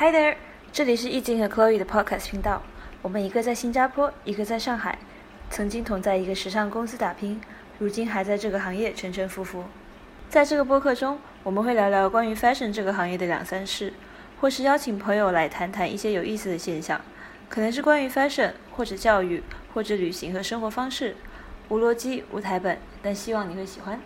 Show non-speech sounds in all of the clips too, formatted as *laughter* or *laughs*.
Hi there，这里是易静和 Chloe 的 Podcast 频道。我们一个在新加坡，一个在上海，曾经同在一个时尚公司打拼，如今还在这个行业沉沉浮浮。在这个播客中，我们会聊聊关于 fashion 这个行业的两三事，或是邀请朋友来谈谈一些有意思的现象，可能是关于 fashion，或者教育，或者旅行和生活方式。无逻辑，无台本，但希望你会喜欢。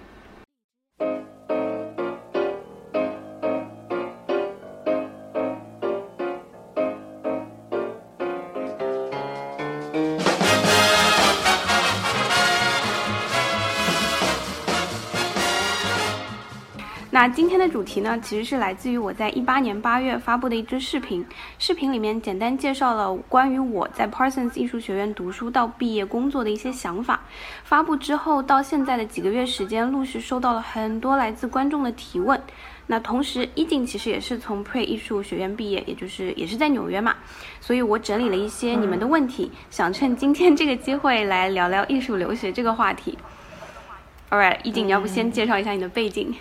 那今天的主题呢，其实是来自于我在一八年八月发布的一支视频。视频里面简单介绍了关于我在 Parsons 艺术学院读书到毕业工作的一些想法。发布之后到现在的几个月时间，陆续收到了很多来自观众的提问。那同时，一静其实也是从 Pre 艺术学院毕业，也就是也是在纽约嘛，所以我整理了一些你们的问题，想趁今天这个机会来聊聊艺术留学这个话题。All right，一静，你要不先介绍一下你的背景？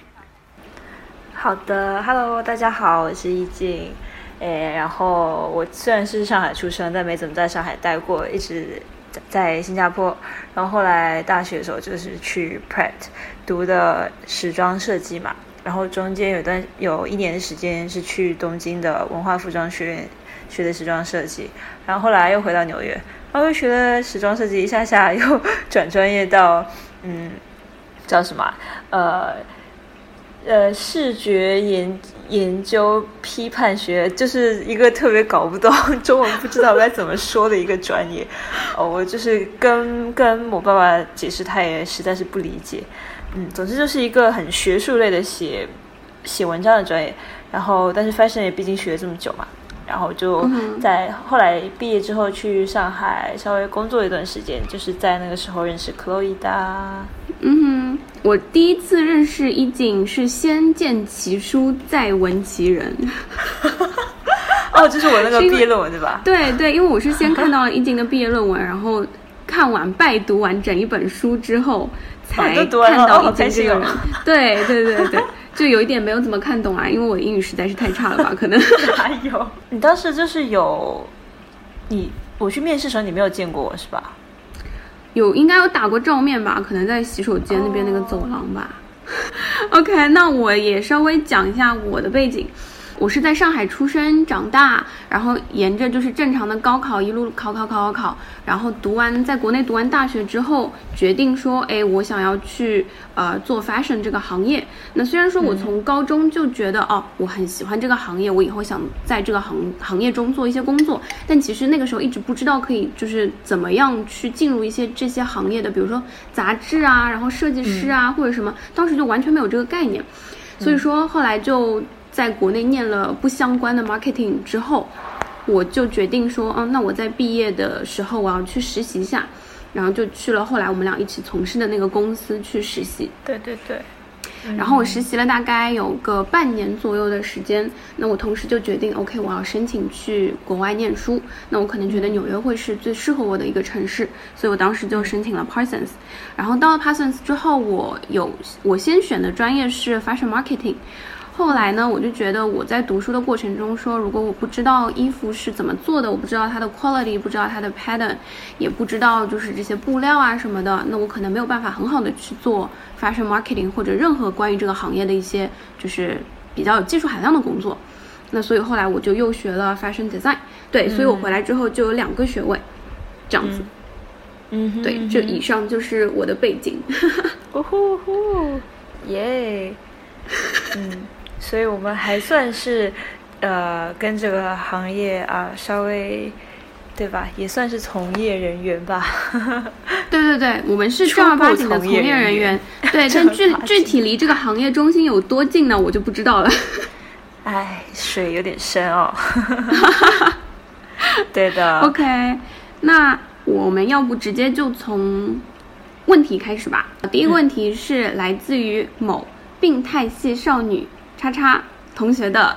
好的，Hello，大家好，我是易静，诶，然后我虽然是上海出生，但没怎么在上海待过，一直在新加坡。然后后来大学的时候就是去 Pratt 读的时装设计嘛，然后中间有段有一年的时间是去东京的文化服装学院学的时装设计，然后后来又回到纽约，然后又学了时装设计，一下下又转专业到嗯，叫什么呃。呃，视觉研研究批判学就是一个特别搞不懂中文，不知道该怎么说的一个专业。*laughs* 哦，我就是跟跟我爸爸解释，他也实在是不理解。嗯，总之就是一个很学术类的写写文章的专业。然后，但是 fashion 也毕竟学了这么久嘛，然后就在后来毕业之后去上海稍微工作一段时间，就是在那个时候认识 Chloe 的。嗯。我第一次认识一景是先见其书再闻其人，*laughs* 哦，这是我那个毕业论文对吧？*laughs* 对对，因为我是先看到了一景的毕业论文，然后看完拜读完整一本书之后，才看到一景这个人。*laughs* 对对对对，就有一点没有怎么看懂啊，因为我英语实在是太差了吧？可能哪有？你当时就是有你我去面试的时候，你没有见过我是吧？有应该有打过照面吧，可能在洗手间那边那个走廊吧。*laughs* OK，那我也稍微讲一下我的背景。我是在上海出生长大，然后沿着就是正常的高考一路考考考考考，然后读完在国内读完大学之后，决定说，哎，我想要去呃做 fashion 这个行业。那虽然说我从高中就觉得哦，我很喜欢这个行业，我以后想在这个行行业中做一些工作，但其实那个时候一直不知道可以就是怎么样去进入一些这些行业的，比如说杂志啊，然后设计师啊或者什么，当时就完全没有这个概念，所以说后来就。在国内念了不相关的 marketing 之后，我就决定说，嗯，那我在毕业的时候我要去实习一下，然后就去了后来我们俩一起从事的那个公司去实习。对对对。然后我实习了大概有个半年左右的时间，那我同时就决定，OK，我要申请去国外念书。那我可能觉得纽约会是最适合我的一个城市，所以我当时就申请了 Parsons。然后到了 Parsons 之后，我有我先选的专业是 fashion marketing。后来呢，我就觉得我在读书的过程中，说如果我不知道衣服是怎么做的，我不知道它的 quality，不知道它的 pattern，也不知道就是这些布料啊什么的，那我可能没有办法很好的去做 fashion marketing 或者任何关于这个行业的一些就是比较有技术含量的工作。那所以后来我就又学了 fashion design，对，所以我回来之后就有两个学位，这样子。嗯，对，这以上就是我的背景。*laughs* 哦吼吼，耶，嗯。所以我们还算是，呃，跟这个行业啊稍微，对吧？也算是从业人员吧。*laughs* 对对对，我们是正儿八经的从业人员。对，但具具体离这个行业中心有多近呢？我就不知道了。哎，水有点深哦。*laughs* 对的。OK，那我们要不直接就从问题开始吧。第一个问题是来自于某病态系少女。叉叉同学的，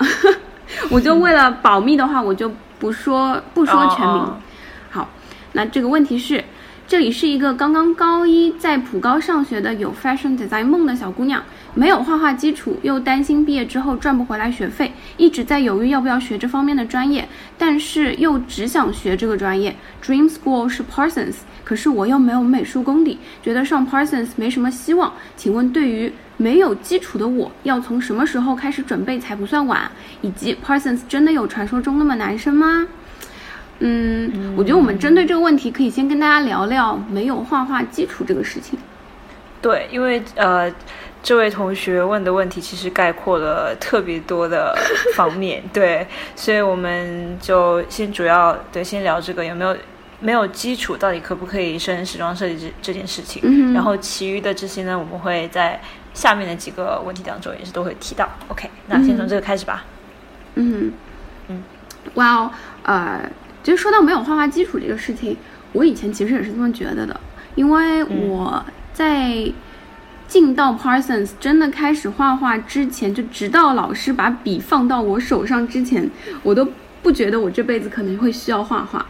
我就为了保密的话，我就不说不说全名。好，那这个问题是，这里是一个刚刚高一在普高上学的有 fashion design 梦的小姑娘，没有画画基础，又担心毕业之后赚不回来学费，一直在犹豫要不要学这方面的专业，但是又只想学这个专业。Dream School 是 Parsons，可是我又没有美术功底，觉得上 Parsons 没什么希望。请问对于没有基础的我，要从什么时候开始准备才不算晚？以及 Parsons 真的有传说中那么难升吗？嗯，我觉得我们针对这个问题，可以先跟大家聊聊没有画画基础这个事情。对，因为呃，这位同学问的问题其实概括了特别多的 *laughs* 方面，对，所以我们就先主要对先聊这个有没有没有基础，到底可不可以升时装设计这这件事情。嗯然后其余的这些呢，我们会在下面的几个问题当中也是都会提到。OK，那先从这个开始吧。嗯嗯，哇哦，呃，其实说到没有画画基础这个事情，我以前其实也是这么觉得的，因为我在进到 Parsons 真的开始画画之前，就直到老师把笔放到我手上之前，我都不觉得我这辈子可能会需要画画。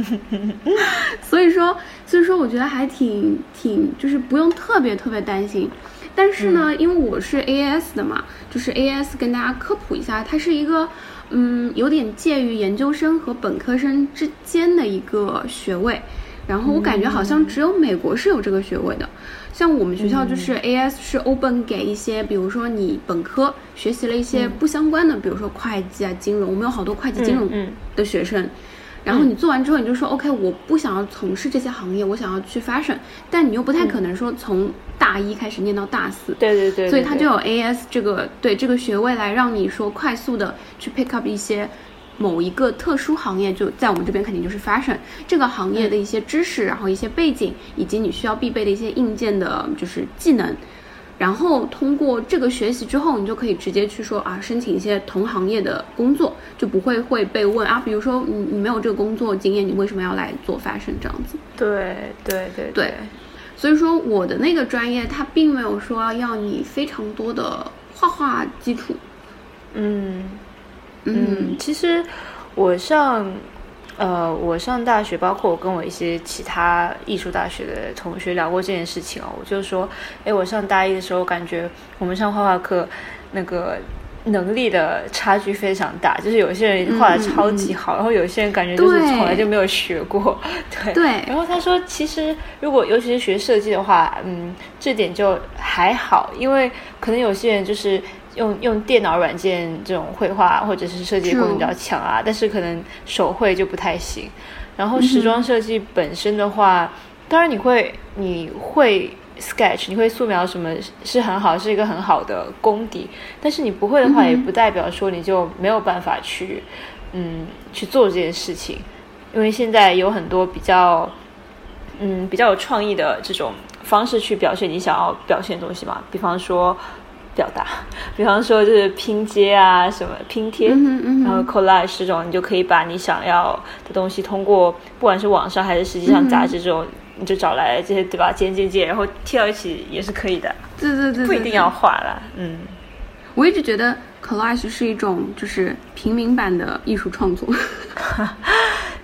*laughs* 所以说，所以说，我觉得还挺挺，就是不用特别特别担心。但是呢，因为我是 AS 的嘛，就是 AS 跟大家科普一下，它是一个嗯，有点介于研究生和本科生之间的一个学位。然后我感觉好像只有美国是有这个学位的，像我们学校就是 AS 是 open 给一些，比如说你本科学习了一些不相关的，比如说会计啊、金融，我们有好多会计、金融的学生。然后你做完之后，你就说 OK，我不想要从事这些行业，我想要去 fashion，但你又不太可能说从大一开始念到大四。对对对。所以它就有 AS 这个对这个学位来让你说快速的去 pick up 一些某一个特殊行业，就在我们这边肯定就是 fashion 这个行业的一些知识，然后一些背景，以及你需要必备的一些硬件的，就是技能。然后通过这个学习之后，你就可以直接去说啊，申请一些同行业的工作，就不会会被问啊，比如说你你没有这个工作经验，你为什么要来做 fashion 这样子？对对对对，所以说我的那个专业它并没有说要你非常多的画画基础。嗯嗯，其实我上。呃，我上大学，包括我跟我一些其他艺术大学的同学聊过这件事情哦。我就说，哎，我上大一的时候，感觉我们上画画课那个能力的差距非常大，就是有些人画的超级好，然后有些人感觉就是从来就没有学过。对 *laughs* 对。然后他说，其实如果尤其是学设计的话，嗯，这点就还好，因为可能有些人就是。用用电脑软件这种绘画或者是设计功能比较强啊，但是可能手绘就不太行。然后时装设计本身的话，当然你会你会 sketch，你会素描什么是很好，是一个很好的功底。但是你不会的话，也不代表说你就没有办法去嗯去做这件事情。因为现在有很多比较嗯比较有创意的这种方式去表现你想要表现的东西嘛，比方说。表达，比方说就是拼接啊，什么拼贴，然后 collage 这种，你就可以把你想要的东西通过不管是网上还是实际上杂志这种，你就找来这些对吧？剪剪剪，然后贴到一起也是可以的。对对对，不一定要画了。嗯，我一直觉得 collage 是一种就是平民版的艺术创作。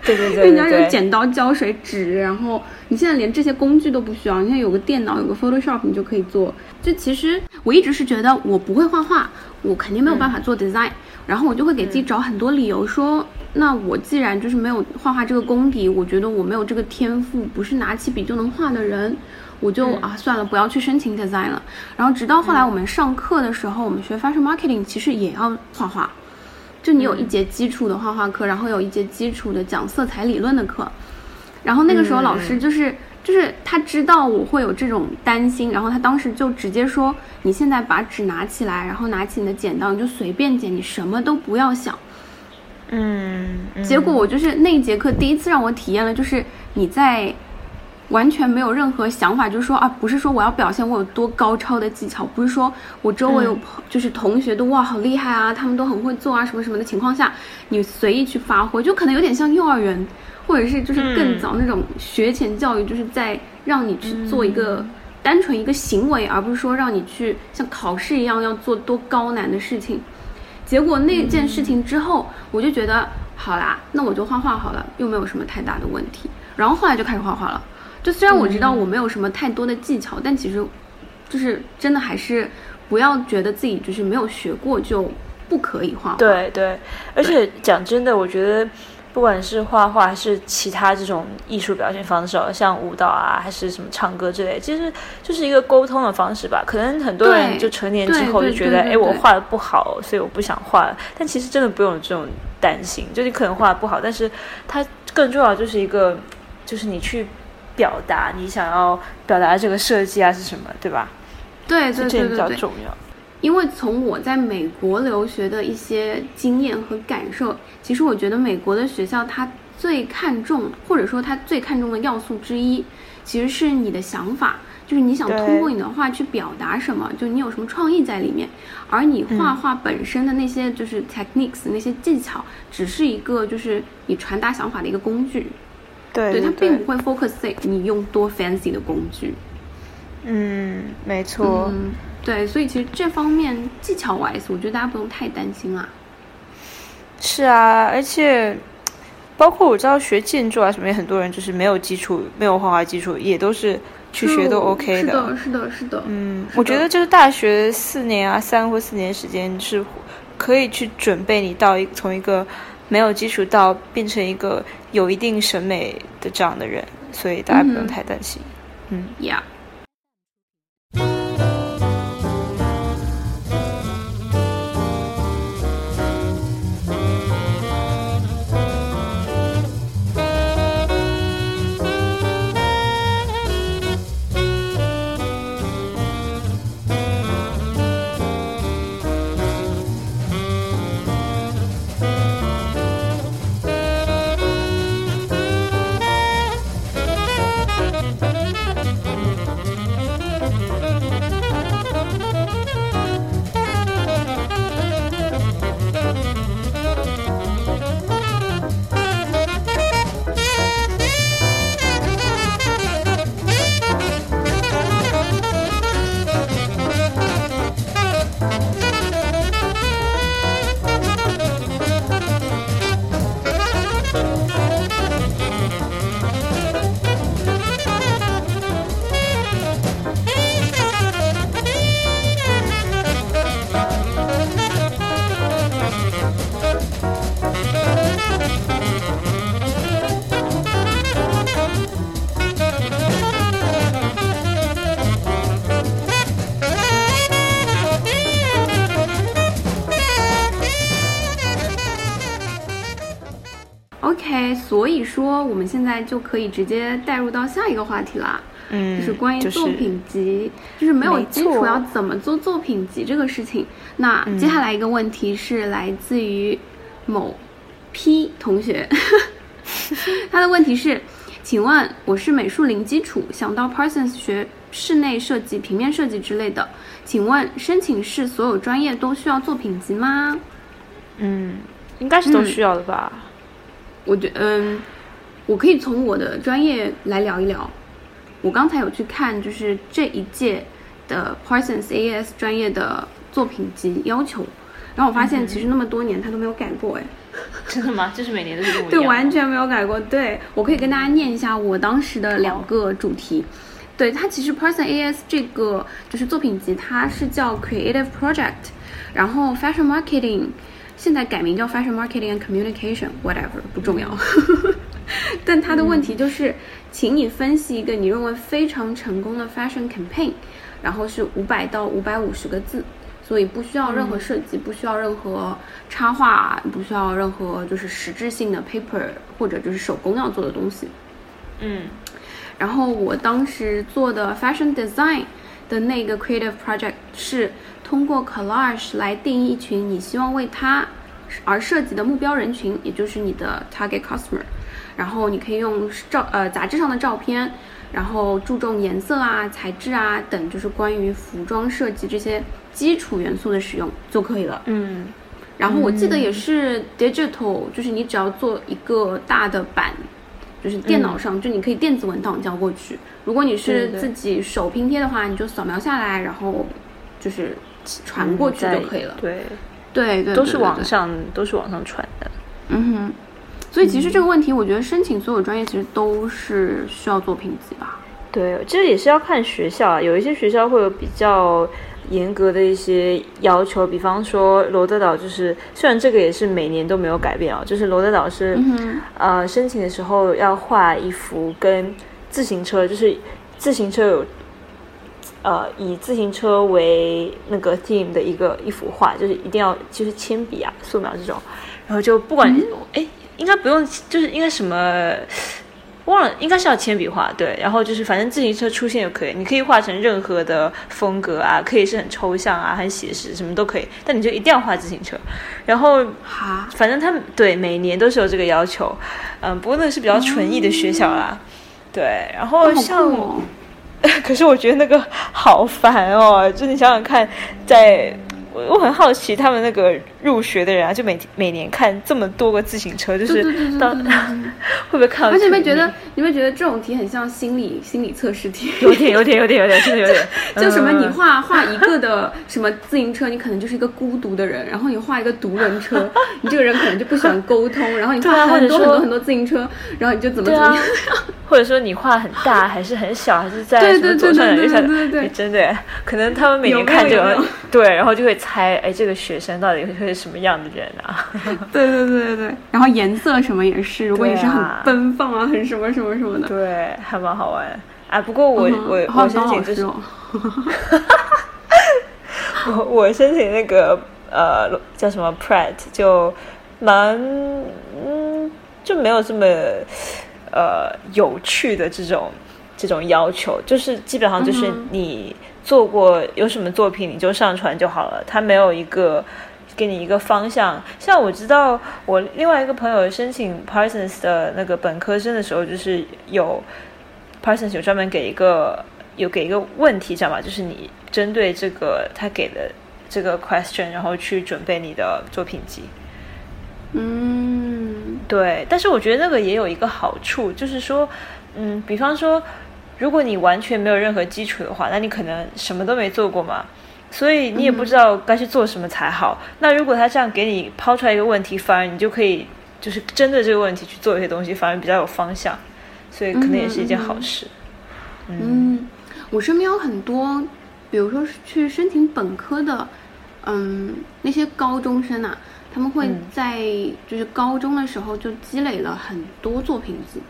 对 *laughs* 对对，因为你要有剪刀、胶水、纸，然后你现在连这些工具都不需要，你现在有个电脑，有个 Photoshop，你就可以做。就其实我一直是觉得我不会画画，我肯定没有办法做 design，然后我就会给自己找很多理由说，那我既然就是没有画画这个功底，我觉得我没有这个天赋，不是拿起笔就能画的人，我就啊算了，不要去申请 design 了。然后直到后来我们上课的时候，我们学 fashion marketing，其实也要画画。就你有一节基础的画画课，然后有一节基础的讲色彩理论的课，然后那个时候老师就是就是他知道我会有这种担心，然后他当时就直接说：“你现在把纸拿起来，然后拿起你的剪刀，你就随便剪，你什么都不要想。”嗯，结果我就是那一节课第一次让我体验了，就是你在。完全没有任何想法，就是说啊，不是说我要表现我有多高超的技巧，不是说我周围有就是同学都哇好厉害啊，他们都很会做啊什么什么的情况下，你随意去发挥，就可能有点像幼儿园，或者是就是更早那种学前教育，就是在让你去做一个单纯一个行为，而不是说让你去像考试一样要做多高难的事情。结果那件事情之后，我就觉得好啦，那我就画画好了，又没有什么太大的问题。然后后来就开始画画了。就虽然我知道我没有什么太多的技巧，但其实就是真的还是不要觉得自己就是没有学过就不可以画画。对对，而且讲真的，我觉得不管是画画还是其他这种艺术表现方式，像舞蹈啊，还是什么唱歌之类，其实就是一个沟通的方式吧。可能很多人就成年之后就觉得，哎，我画的不好，所以我不想画了。但其实真的不用这种担心，就你可能画的不好，但是它更重要就是一个，就是你去。表达你想要表达这个设计啊是什么，对吧？对对对对对，比较重要。因为从我在美国留学的一些经验和感受，其实我觉得美国的学校它最看重，或者说它最看重的要素之一，其实是你的想法，就是你想通过你的画去表达什么，就你有什么创意在里面。而你画画本身的那些就是 techniques 那些技巧，只是一个就是你传达想法的一个工具。对，它并不会 focus 在你用多 fancy 的工具。嗯，没错。嗯，对，所以其实这方面技巧 wise，我觉得大家不用太担心啦。是啊，而且包括我知道学建筑啊什么，很多人就是没有基础，没有画画基础，也都是去学都 OK 的。是的，是的，是的。嗯，我觉得就是大学四年啊，三或四年时间是可以去准备你到一从一个。没有基础到变成一个有一定审美的这样的人，所以大家不用太担心。嗯，Yeah。我们现在就可以直接带入到下一个话题啦，嗯，就是关于作品集，就是没有基础要怎么做作品集这个事情。那接下来一个问题是来自于某 P 同学，*laughs* 他的问题是，请问我是美术零基础，想到 Parsons 学室内设计、平面设计之类的，请问申请是所有专业都需要作品集吗？嗯，应该是都需要的吧。我觉嗯，我可以从我的专业来聊一聊。我刚才有去看，就是这一届的 Parsons AS 专业的作品集要求，然后我发现其实那么多年他都没有改过，哎，真的吗？就是每年都是这个对，完全没有改过。对我可以跟大家念一下我当时的两个主题。对它其实 Parsons AS 这个就是作品集，它是叫 Creative Project，然后 Fashion Marketing。现在改名叫 Fashion Marketing and Communication，whatever 不重要。*laughs* 但他的问题就是，请你分析一个你认为非常成功的 Fashion campaign，然后是五百到五百五十个字，所以不需要任何设计，不需要任何插画，不需要任何就是实质性的 paper 或者就是手工要做的东西。嗯，然后我当时做的 Fashion Design 的那个 Creative Project 是。通过 collage 来定义一群你希望为他而设计的目标人群，也就是你的 target customer。然后你可以用照呃杂志上的照片，然后注重颜色啊、材质啊等，就是关于服装设计这些基础元素的使用就可以了。嗯。然后我记得也是 digital，就是你只要做一个大的版，就是电脑上就你可以电子文档交过去。如果你是自己手拼贴的话，你就扫描下来，然后就是。传过去就可以了。对，对对，都是网上都是网上传的。嗯哼，所以其实这个问题，我觉得申请所有专业其实都是需要作品集吧。对，这也是要看学校啊，有一些学校会有比较严格的一些要求，比方说罗德岛，就是虽然这个也是每年都没有改变啊，就是罗德岛是、呃申请的时候要画一幅跟自行车，就是自行车有呃以自行车为那个 theme 的一个一幅画，就是一定要就是铅笔啊、素描这种，然后就不管哎、应该不用，就是应该什么。忘了，应该是要铅笔画，对，然后就是反正自行车出现就可以，你可以画成任何的风格啊，可以是很抽象啊，很写实，什么都可以，但你就一定要画自行车。然后，哈，反正他们对每年都是有这个要求，嗯，不过那个是比较纯艺的学校啦，对，然后像，哦 *laughs* 可是我觉得那个好烦哦，就你想想看，在我我很好奇他们那个入学的人啊，就每每年看这么多个自行车，就是到 *laughs* 会不会看到而且你会觉得，你会觉得这种题很像心理心理测试题。*laughs* 有点，有点，有点，有点，真的有点。就什么你嗯画画一个的什么自行车，你可能就是一个孤独的人；然后你画一个独轮车，*laughs* 你这个人可能就不喜欢沟通；然后你画很多很多很多自行车，然后你就怎么怎么样。，或者说你画很大，还是很小，还是在对什么对对对对左上角右下角？对对对哎真的耶，可能他们每年看这个对，然后就会猜，哎，这个学生到底会是什么样的人啊？*laughs* 对对对对对，然后颜色什么也是，如果你是很奔放啊，很什么什么什么的。对，还蛮好玩啊。不过我、嗯我我申请就是 *laughs* 哦。我我申请那个呃叫什么 Pratt 就蛮嗯就没有这么呃有趣的这种这种要求，就是基本上就是你做过有什么作品你就上传就好了，它没有一个。给你一个方向，像我知道我另外一个朋友申请 Parsons 的那个本科生的时候，就是有 Parsons 有专门给一个有给一个问题，知道吗？就是你针对这个他给的这个 question，然后去准备你的作品集。嗯，对，但是我觉得那个也有一个好处，就是说，嗯，比方说，如果你完全没有任何基础的话，那你可能什么都没做过嘛，所以你也不知道该去做什么才好。那如果他这样给你抛出来一个问题，反而你就可以就是针对这个问题去做一些东西，反而比较有方向，所以可能也是一件好事。嗯，我身边有很多，比如说去申请本科的，嗯，那些高中生啊，他们会嗯在就是高中的时候就积累了很多作品集，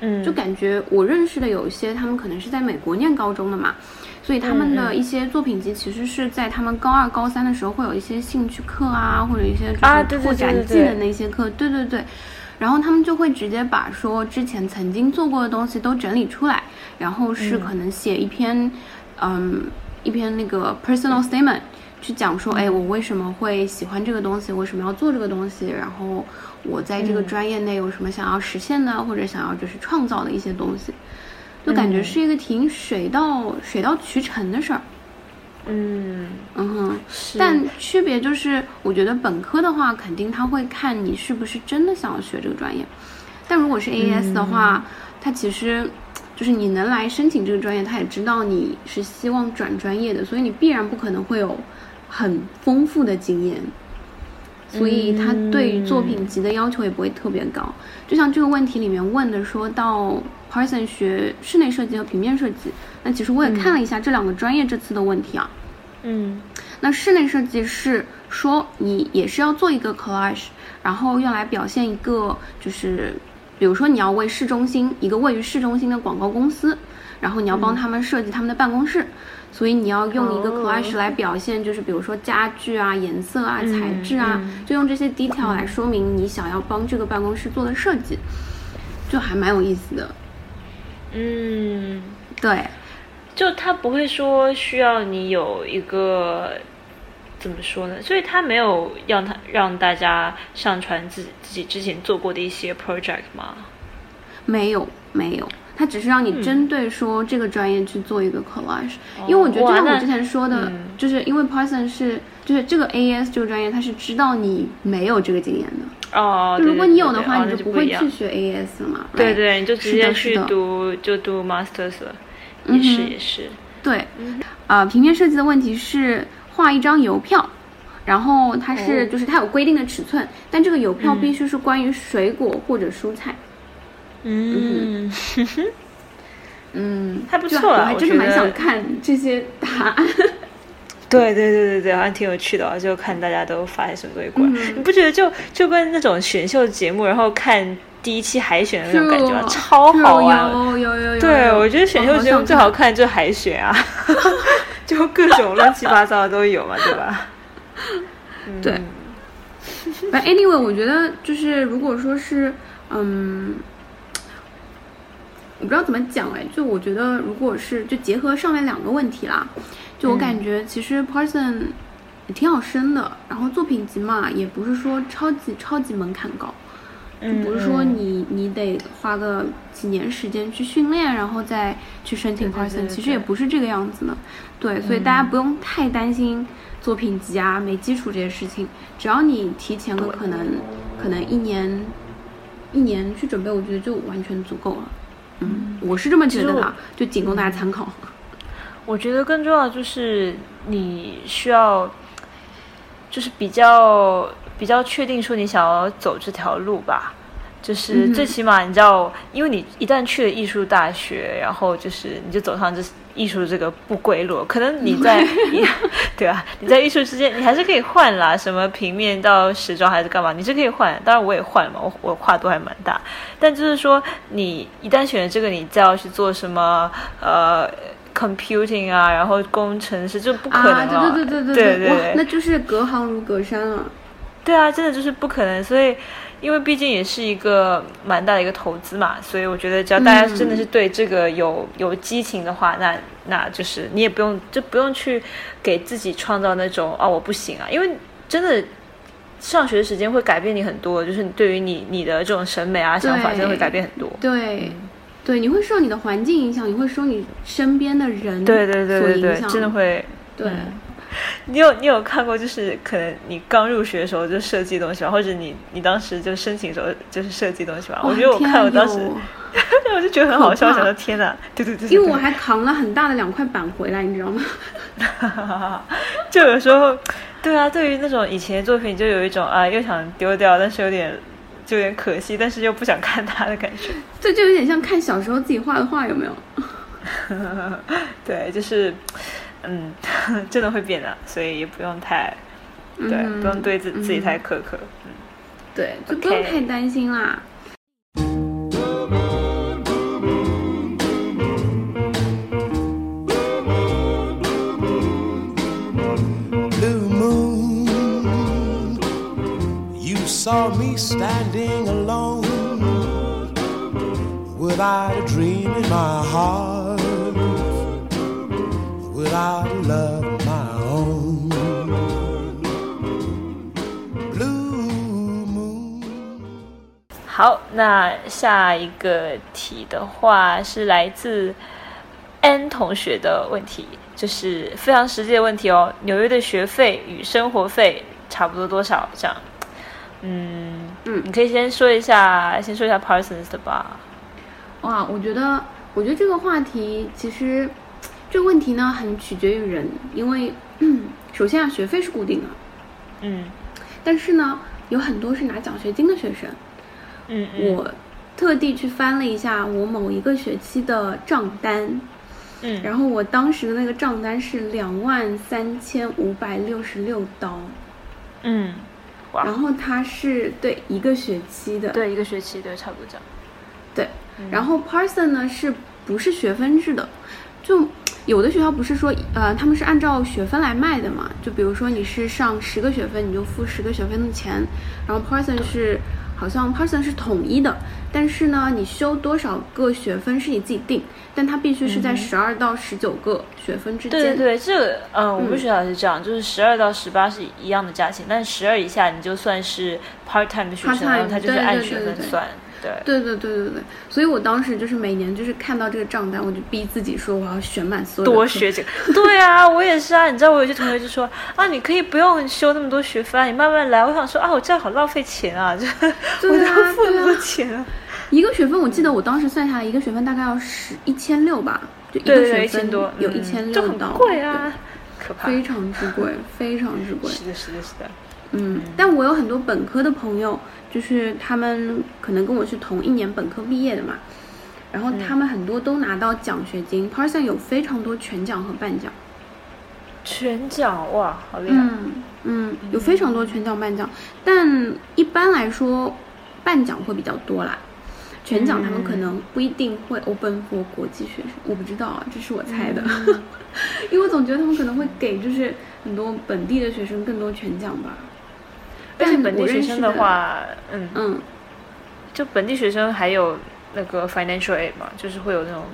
嗯，就感觉我认识的有一些，他们可能是在美国念高中的嘛，所以他们的嗯一些作品集其实是在他们高二、高三的时候会有一些兴趣课啊，或者一些就是拓展技能的一些课，对对对。然后他们就会直接把说之前曾经做过的东西都整理出来，然后是嗯。可能写一篇，嗯，一篇那个 personal statement，去讲说，哎，我为什么会喜欢这个东西，为什么要做这个东西，然后我在这个嗯。专业内有什么想要实现的，或者想要就是创造的一些东西，就感觉嗯是一个挺水到水到渠成的事儿。嗯，嗯哼，是，但区别就是，我觉得本科的话，肯定他会看你是不是真的想要学这个专业。但如果是 AES 的话，他其实就是你能来申请这个专业，他也知道你是希望转专业的，所以你必然不可能会有很丰富的经验。所以他对于作品集的要求也不会特别高。就像这个问题里面问的，说到 Parson 学室内设计和平面设计，那其实我也看了一下这两个专业这次的问题啊。嗯。那室内设计是说你也是要做一个 collage，然后用来表现一个就是，比如说你要为市中心一个位于市中心的广告公司，然后你要帮他们设计他们的办公室，所以你要用一个哦。collage 来表现，就是比如说家具啊、颜色啊、嗯材质啊，嗯。就用这些 detail 来说明你想要帮这个办公室做的设计，就还蛮有意思的。嗯，对，就他不会说需要你有一个怎么说呢？所以他没有让他让大家上传自己自己之前做过的一些 project 吗？没有没有，他只是让嗯。你针对说这个专业去做一个 collage，、因为我觉得就像我之前说的，嗯。就是因为 Python 是就是这个 AES 这个专业，它是知道你没有这个经验的，哦，就如果你有的话，你就不会去学 AES 了嘛，对对，你就直接去读就读 masters 了，也是也是。对，呃，平面设计的问题是画一张邮票，然后它是就是它有规定的尺寸，但这个邮票必须是关于水果或者蔬菜。嗯，*laughs* 嗯，还不错啊我还真的蛮想看这些答案。对对对对对，好像挺有趣的哦，就看大家都发些什么东西过来。嗯你不觉得就就跟那种选秀节目，然后看第一期海选的那种感觉吗？超好玩。有有有有。对，我觉得选秀节目最好。看就是海选啊，*laughs* 就各种乱七八糟的都有嘛，对吧？嗯对反正 anyway，我觉得就是如果说是嗯。我不知道怎么讲哎，就我觉得，如果是就结合上面两个问题啦，就我感觉其实 Parson 也挺好升的，然后作品集嘛，也不是说超级超级门槛高，就嗯不是说你你得花个几年时间去训练，然后再去申请对对对 Parson，对其实也不是这个样子的。对，所以大家不用太担心作品集啊、没基础这些事情，只要你提前个可能可能一年一年去准备，我觉得就完全足够了。嗯，我是这么觉得的啊，就仅供大家参考。我觉得更重要的就是你需要，就是比较比较确定说你想要走这条路吧。就是最起码你知道，因为你一旦去了艺术大学，然后就是你就走上这艺术这个不归路，可能你在 *laughs* 对啊，你在艺术之间你还是可以换啦，什么平面到时装还是干嘛，你是可以换。当然我也换嘛，我我跨度还蛮大，但就是说你一旦选了这个，你再要去做什么呃。Computing 啊，然后工程师就不可能了、啊，对对对对对对，那就是隔行如隔山了。对啊，真的就是不可能。所以，因为毕竟也是一个蛮大的一个投资嘛，所以我觉得只要大家真的是对这个有、有激情的话，那那就是你也不用就不用去给自己创造那种哦我不行啊，因为真的上学的时间会改变你很多，就是对于你你的这种审美啊想法真的会改变很多。对。对，你会受你的环境影响，你会受你身边的人对对对对对，真的会。对，嗯你有你有看过，就是可能你刚入学的时候就设计东西吧，或者你你当时就申请的时候就是设计东西吧？我觉得我看我当时 *laughs* 我就觉得很好笑，想说天哪，对对对对因为我还扛了很大的两块板回来，你知道吗？*laughs* 就有时候，对啊，对于那种以前的作品，就有一种啊，又想丢掉，但是有点就有点可惜，但是又不想看他的感觉。*laughs* 这就有点像看小时候自己画的画，有没有？*laughs* 对，就是嗯，*laughs* 真的会变的，所以也不用太对，嗯不用对自自己太嗯苛刻。嗯对，就不用太担心啦。Saw me standing alone without a dream in my heart, without a love of my own. Blue moon. 好，那下一个题的话是来自 N 同学的问题，就是非常实际的问题哦。纽约的学费与生活费差不多多少？这样，嗯。嗯你可以先说一下，先说一下 Parsons 的吧。哇，我觉得，我觉得这个话题其实这个问题呢很取决于人，因为 *clears throat* 首先啊，学费是固定的，嗯。但是呢，有很多是拿奖学金的学生。嗯嗯，我特地去翻了一下我某一个学期的账单，嗯。然后我当时的那个账单是两万三千五百六十六刀，嗯，哇然后它是对一个学期的，对，一个学期对，差不多这样。对，然后 Parson 呢是不是学分制的？就有的学校不是说，呃，他们是按照学分来卖的嘛？就比如说你是上十个学分，你就付十个学分的钱。然后 Parson 是好像 Parson 是统一的，但是呢，你修多少个学分是你自己定，但它必须是在十二到十九个学分之间。对对对，这个嗯，我们嗯学校是这样，就是十二到十八是一样的价钱，但十二以下你就算是 part time 的学生然后它就是按对对对学分算。对，对对对对对，所以我当时就是每年就是看到这个账单，我就逼自己说我要选满所有多学这个。对啊，我也是啊。你知道我有些同学就说啊，你可以不用修那么多学分啊，你慢慢来。我想说啊，我这样好浪费钱啊，就 *laughs* 我对啊都要付那么多钱啊。一个学分，我记得我当时算下来，一个学分大概要十一千六吧，就一个学分千多，有嗯一千六到，就很贵啊。可怕。非常之贵，非常之贵。是的，是的，是的。嗯，但我有很多本科的朋友，就是他们可能跟我是同一年本科毕业的嘛，然后他们很多都拿到奖学金。Parson 有非常多全奖和半奖。全奖哇，好厉害！嗯嗯，有非常多全奖半奖，但一般来说，半奖会比较多啦。全奖他们可能不一定会 open for 国际学生，我不知道啊，这是我猜的，*laughs* 因为我总觉得他们可能会给就是很多本地的学生更多全奖吧。而且本地学生的话，嗯，嗯，就本地学生还有那个 financial aid 嘛，就是会有那种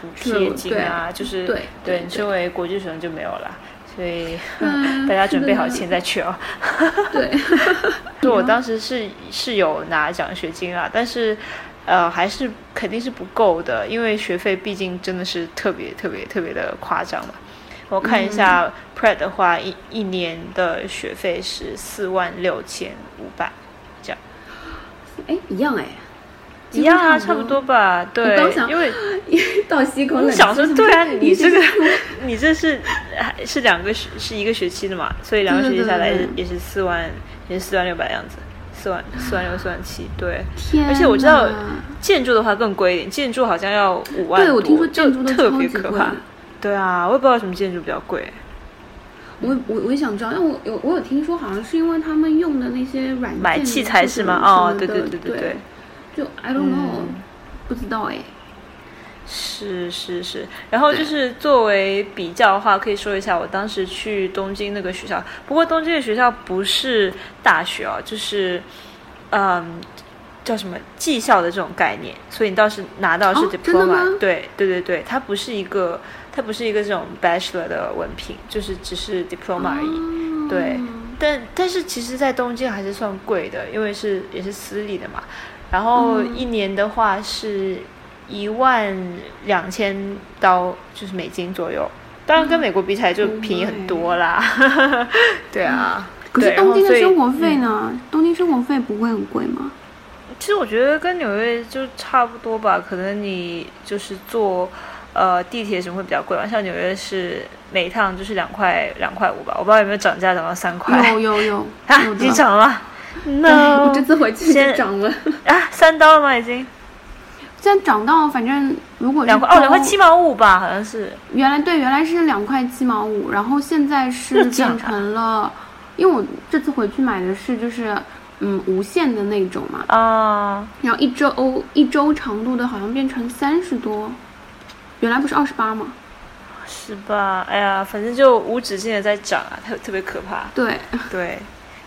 补贴金啊，就是对对对，你身为国际学生就没有了。所以、*laughs* 嗯大家准备好钱再去哦。*laughs* 对，就我 *laughs* 当时是是有拿奖学金啊，但是呃还是肯定是不够的，因为学费毕竟真的是特别特别特别的夸张嘛。我看一下嗯 Pred 的话，一一年的学费是四万六千五百，这样哎，一样哎，一样啊，差不多。吧？对刚，想因为倒 *laughs* 吸一口冷气，你想说，对啊，你这个 *laughs* 你这是还是两个学是一个学期的嘛，所以两个学期下来也是四万，也是四万六百的样子，四万四万六四万七，对。天而且我知道建筑的话更贵一点，建筑好像要五万多，对我听说就建筑都特别可怕。对啊，我也不知道什么建筑比较贵。我我我也想知道，但我有我有听说，好像是因为他们用的那些软件买器材是吗？哦，对对对对对，就 I don't know，、嗯不知道哎。是是是。然后就是作为比较的话，可以说一下我当时去东京那个学校。不过东京的学校不是大学哦，就是嗯。叫什么技校的这种概念，所以你倒是拿到是 diploma，、吗对对对对，它不是一个，它不是一个这种 bachelor 的文凭，就是只是 diploma 而已。哦对但但是其实，在东京还是算贵的，因为是也是私立的嘛。然后嗯一年的话是一万两千刀，就是美金左右。当然跟美国比起来就便宜很多啦。*laughs* 对啊，可是东京的生活费嗯呢？东京生活费不会很贵吗？其实我觉得跟纽约就差不多吧，可能你就是坐呃地铁什么会比较贵嘛，像纽约是每一趟就是两块两块五吧，我不知道有没有涨价涨到三块。有有有，*laughs* 啊，已经涨了吗对，？No，我这次回去就先涨了，啊，三刀了吗？已经现在涨到反正如果两块哦，两块七毛五吧，好像是。原来对，原来是两块七毛五，然后现在是变成了，因为我这次回去买的是就是嗯无限的那种嘛，啊，然后一周一周长度的好像变成三十多，原来不是二十八吗？是吧？哎呀，反正就无止境的在涨啊，特特别可怕。对，对，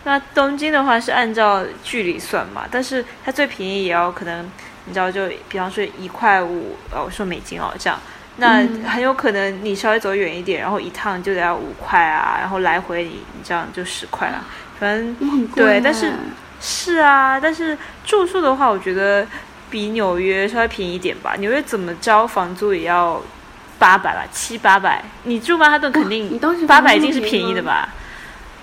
那东京的话是按照距离算嘛，但是它最便宜也要可能，你知道，就比方说一块五，哦，我说美金哦，这样，那嗯很有可能你稍微走远一点，然后一趟就得要五块啊，然后来回你你这样就十块了，反正。对但是是啊，但是住宿的话，我觉得比纽约稍微便宜一点吧。纽约怎么着房租也要八百吧，七八百。你住曼哈顿肯定八百一定是便宜的吧？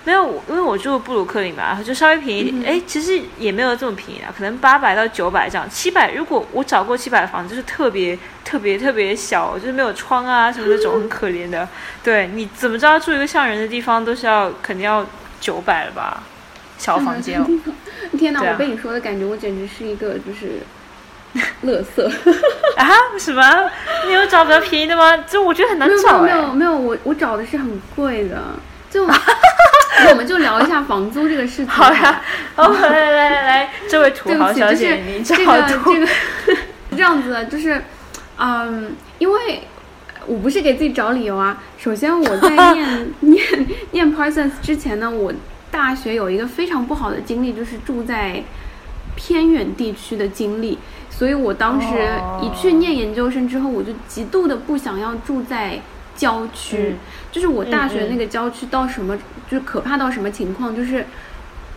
没有，因为我住布鲁克林嘛，就稍微便宜一嗯点。哎、其实也没有这么便宜啊，可能八百到九百这样。七百，如果我找过七百的房子，就是特别特别特别小，就是没有窗啊什么那种，很可怜的。对，你怎么知道住一个像人的地方都是要肯定要九百了吧？小房间哦。*laughs* 天哪！啊我被你说的感觉，我简直是一个就是，*laughs* 乐色。*laughs* 啊？什么？你有找比较便宜的吗？就我觉得很难找哎、没有没有，我我找的是很贵的，就那 *laughs* 我们就聊一下房租这个事情。好呀，哦，来来来来来，这位土豪小姐，是你这个这个是这样子的，就是嗯，因为我不是给自己找理由啊。首先我在念念念 Parsons 之前呢，我大学有一个非常不好的经历，就是住在偏远地区的经历。所以我当时一去念研究生之后，我就极度的不想要住在郊区。嗯。就是我大学那个郊区到什么，就是可怕到什么情况，就是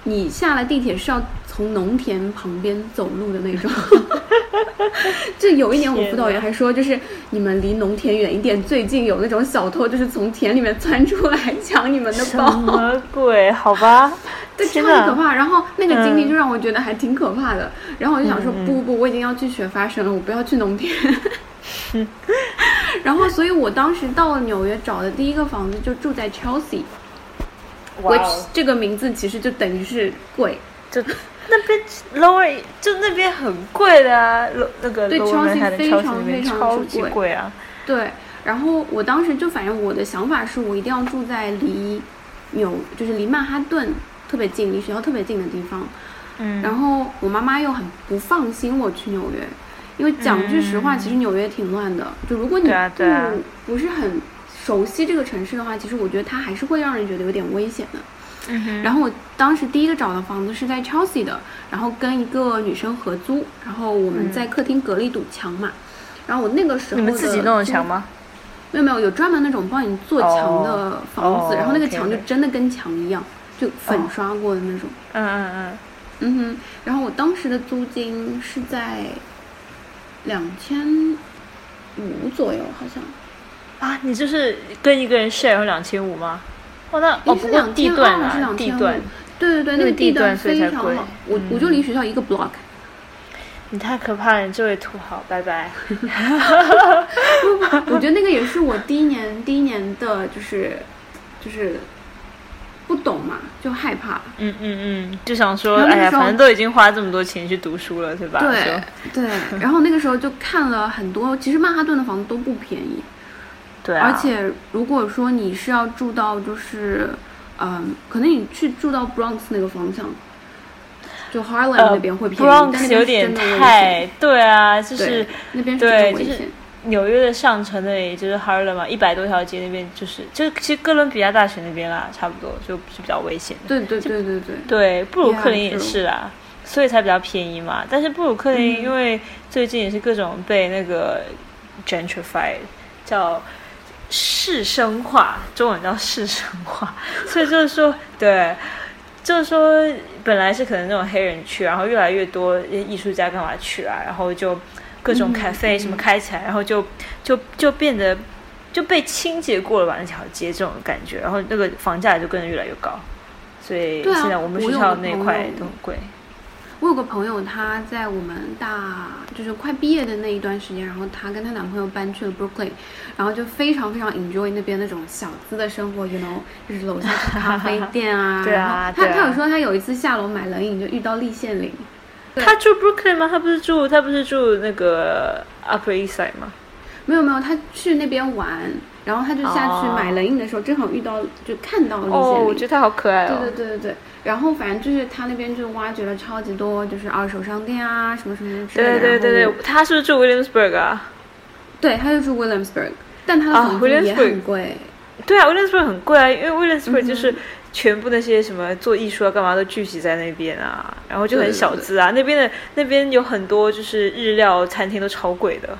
你下了地铁是要从农田旁边走路的那种。*laughs* 就有一年我们辅导员还说，就是你们离农田远一点，最近有那种小偷，就是从田里面钻出来抢你们的包什包。么鬼？好吧，对，超级可怕。然后那个经历嗯就让我觉得还挺可怕的。然后我就想说，不不不，我已经要去学发声了，我不要去农田。*laughs* 然后，所以我当时到了纽约找的第一个房子就住在 Chelsea，哇 which 哦，这个名字其实就等于是贵。就那边 lower 就那边很贵的啊那个对 lower Chelsea 非常非常超级之贵贵啊。对，然后我当时就反正我的想法是我一定要住在离纽就是离曼哈顿特别近、离学校特别近的地方。嗯，然后我妈妈又很不放心我去纽约，因为讲句实话，其实纽约挺乱的。就如果你不、不是很熟悉这个城市的话，其实我觉得它还是会让人觉得有点危险的。嗯哼然后我当时第一个找的房子是在 Chelsea 的，然后跟一个女生合租，然后我们在客厅隔了一堵墙嘛。然后我那个时候嗯你们自己弄的墙吗？没有没有，有专门那种帮你做墙的房子，哦然后那个墙就真的跟墙一样，就粉刷过的那种。嗯嗯嗯，嗯哼，然后我当时的租金是在两千五左右，好像。啊，你就是跟一个人 share 两千五吗？哦，那哦，不过地段2200是啊，2500地段，对对对，那个地段非常好，我嗯我就离学校一个 block。你太可怕了，你这位土豪，拜拜。*laughs* 我觉得那个也是我第一年第一年的，就是就是不懂嘛，就害怕。嗯嗯嗯，就想说，哎呀，反正都已经花这么多钱去读书了，对吧？对就对，然后那个时候就看了很多，其实曼哈顿的房子都不便宜，对啊，而且如果说你是要住到就是，嗯，可能你去住到 Bronx 那个方向，就 Harlem 呃那边会便宜，但那，Bronx 边是有点太，对啊，就是那边对就是。纽约的上城那里，就是 Harlem 嘛，一百多条街那边，就是就其实哥伦比亚大学那边啦，差不多就是比较危险的。对对对对对，对，布鲁克林也是啦，所以才比较便宜嘛。但是布鲁克林嗯因为最近也是各种被那个 gentrified 叫市生化，中文叫市生化，*laughs* 所以就是说，对，就是说本来是可能那种黑人区，然后越来越多艺术家干嘛去啊，然后就各种嗯 cafe 什么开起来，然后就就就变得。就被清洁过了吧那条街这种感觉，然后那个房价就跟着越来越高，所以现在我们学校那块都很贵。我有个朋友，她在我们大就是快毕业的那一段时间，然后她跟她男朋友搬去了 Brooklyn，然后就非常非常 enjoy 那边那种小资的生活，you know，就是楼下是咖啡店啊。*laughs* 然后她她有说她有一次下楼买冷饮就遇到立宪林，对他住 Brooklyn 吗？他不是住他不是住那个 Upper East Side 吗？没有没有，她去那边玩，然后他就下去哦买冷饮的时候，正好遇到就看到了立宪哦，我觉得他好可爱哦。对对对对对，然后反正就是他那边就挖掘了超级多，就是二手商店啊，什么什么之类的。对对对对，他是不是住 Williamsburg 啊？对，他就住 Williamsburg，但他的啊房租也 Williamsburg 很贵。对啊，Williamsburg 很贵啊，因为 Williamsburg 嗯就是全部那些什么做艺术啊、干嘛都聚集在那边啊，然后就很小资啊。那边的那边有很多就是日料餐厅都超贵的。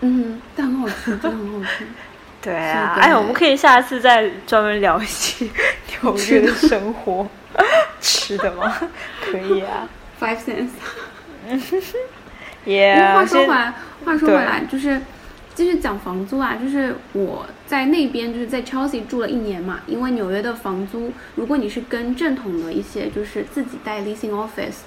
嗯，但很好吃，真的很好吃。对啊，哎，我们可以下次再专门聊一期 *laughs* 纽约的生活，*laughs* 吃的吗？*laughs* 可以啊。Five cents。不过 Yeah，话说回来，话说回来，就是继续讲房租啊，就是我在那边就是在 Chelsea 住了一年嘛，因为纽约的房租，如果你是跟正统的一些就是自己带 leasing office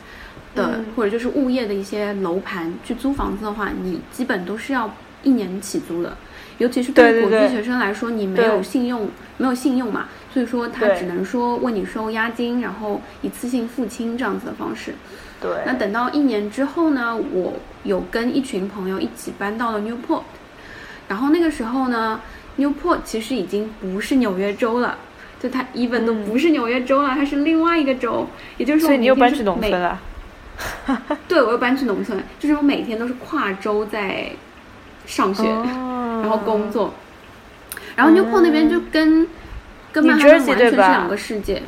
的，嗯或者就是物业的一些楼盘去租房子的话，你基本都是要一年起租的。尤其是对国际学生来说，你没有信用，没有信用嘛，所以说他只能说为你收押金，然后一次性付清这样子的方式。对，那等到一年之后呢，我有跟一群朋友一起搬到了 Newport，然后那个时候呢，Newport 其实已经不是纽约州了，就它 even 都不是纽约州了，它是另外一个州，也就是说，嗯所以你又搬去农村了？了。对，我又搬去农村，就是我每天都是跨州在上学，哦然后工作，然后 Newport 那边就跟、跟曼哈顿完全是两个世界。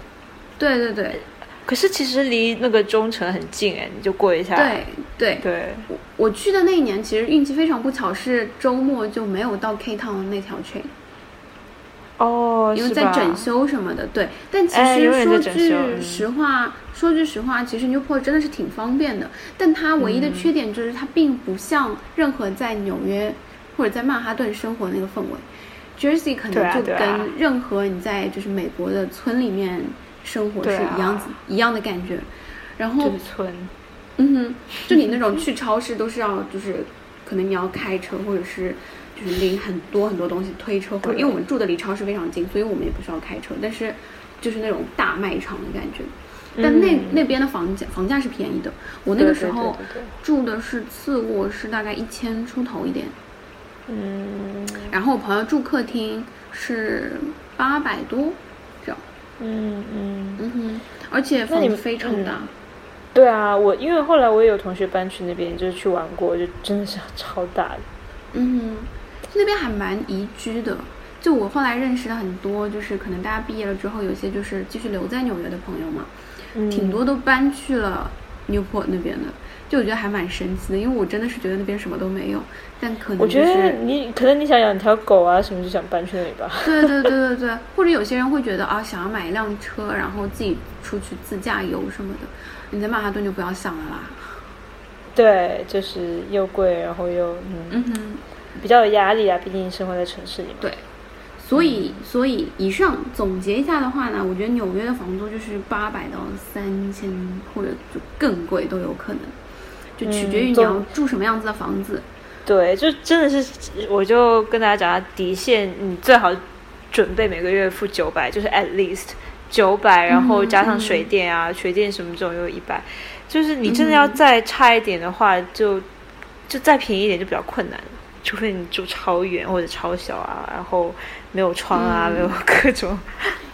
对对对。可是其实离那个中城很近哎，你就过一下。对对，对，我我去的那一年，其实运气非常不巧，是周末就没有到 K Town 的那条 train，哦，因为在整修什么的。对，但其实说句实话，说句实话，其实 Newport 真的是挺方便的，但它唯一嗯。的缺点就是它并不像任何在纽约或者在曼哈顿生活那个氛围。Jersey 可能就跟任何你在就是美国的村里面生活是一样子、一样的感觉。然后村。嗯哼，就你那种去超市都是要就是可可能你要开车，或者是就是拎很多很多东西推车，或者因为我们住的离超市非常近，所以我们也不需要开车，但是就是那种大卖场的感觉。但那、嗯那边的房价房价是便宜的，我那个时候住的是次卧室，大概一千出头一点，嗯然后我朋友住客厅是八百多这样，嗯嗯，嗯哼，而且房子非常大，对啊，我因为后来我也有同学搬去那边，就是去玩过，就真的是超大的。嗯哼，那边还蛮宜居的。就我后来认识了很多，就是可能大家毕业了之后，有些就是继续留在纽约的朋友嘛，嗯挺多都搬去了 Newport 那边的。就我觉得还蛮神奇的，因为我真的是觉得那边什么都没有，但可能我觉得是你可能你想养条狗啊什么，就想搬去那里吧。对对对对对，*laughs* 或者有些人会觉得啊，想要买一辆车，然后自己出去自驾游什么的，你在曼哈顿就不要想了啦。对，就是又贵，然后又嗯嗯哼，比较有压力啊，毕竟生活在城市里嘛。对。所以，所以以上总结一下的话呢，我觉得纽约的房租就是八百到三千，或者就更贵都有可能，就取决于你要住什么样子的房子。对，就真的是，我就跟大家讲啊，底线你最好准备每个月付九百，就是 at least 九百，然后加上水电啊，水电什么这种又一百，就是你真的要嗯再差一点的话，就就再便宜一点就比较困难，除非你住超远或者超小啊，然后没有窗啊，嗯没有各种，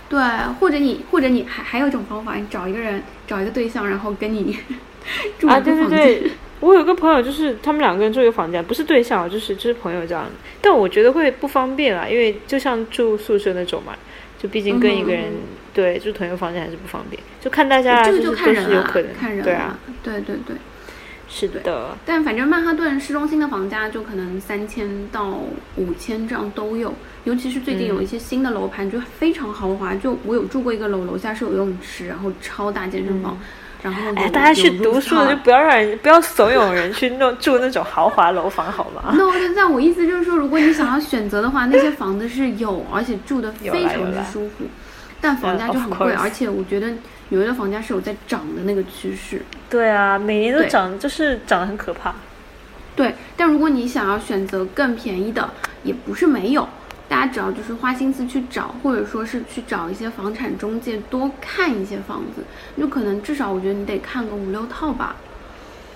对，或者你，或者你还还有一种方法，你找一个人，找一个对象，然后跟你住 *laughs* 啊，对对对。，我有个朋友，就是他们两个人住一个房间，不是对象，就是就是朋友这样。但我觉得会不方便啦，因为就像住宿舍那种嘛，就毕竟跟一个人、嗯对住同一个房间还是不方便，就看大家啦这个就看人了是有可能，，看人对啊，，对对对。是的，但反正曼哈顿市中心的房价就可能三千到五千这样都有，尤其是最近嗯有一些新的楼盘就非常豪华，就我有住过一个楼，楼下是有游泳池，然后超大健身房，然后哎，大家去读书的就不要让人不要怂恿人去弄住那种豪华楼房好吗？no，但我意思就是说，如果你想要选择的话，那些房子是有，而且住的非常之舒服，但房价嗯就很贵，而且我觉得纽约的房价是有在涨的那个趋势。对啊，每年都涨，就是涨得很可怕。对，但如果你想要选择更便宜的，也不是没有，大家只要就是花心思去找，或者说是去找一些房产中介多看一些房子，就可能至少我觉得你得看个五六套吧。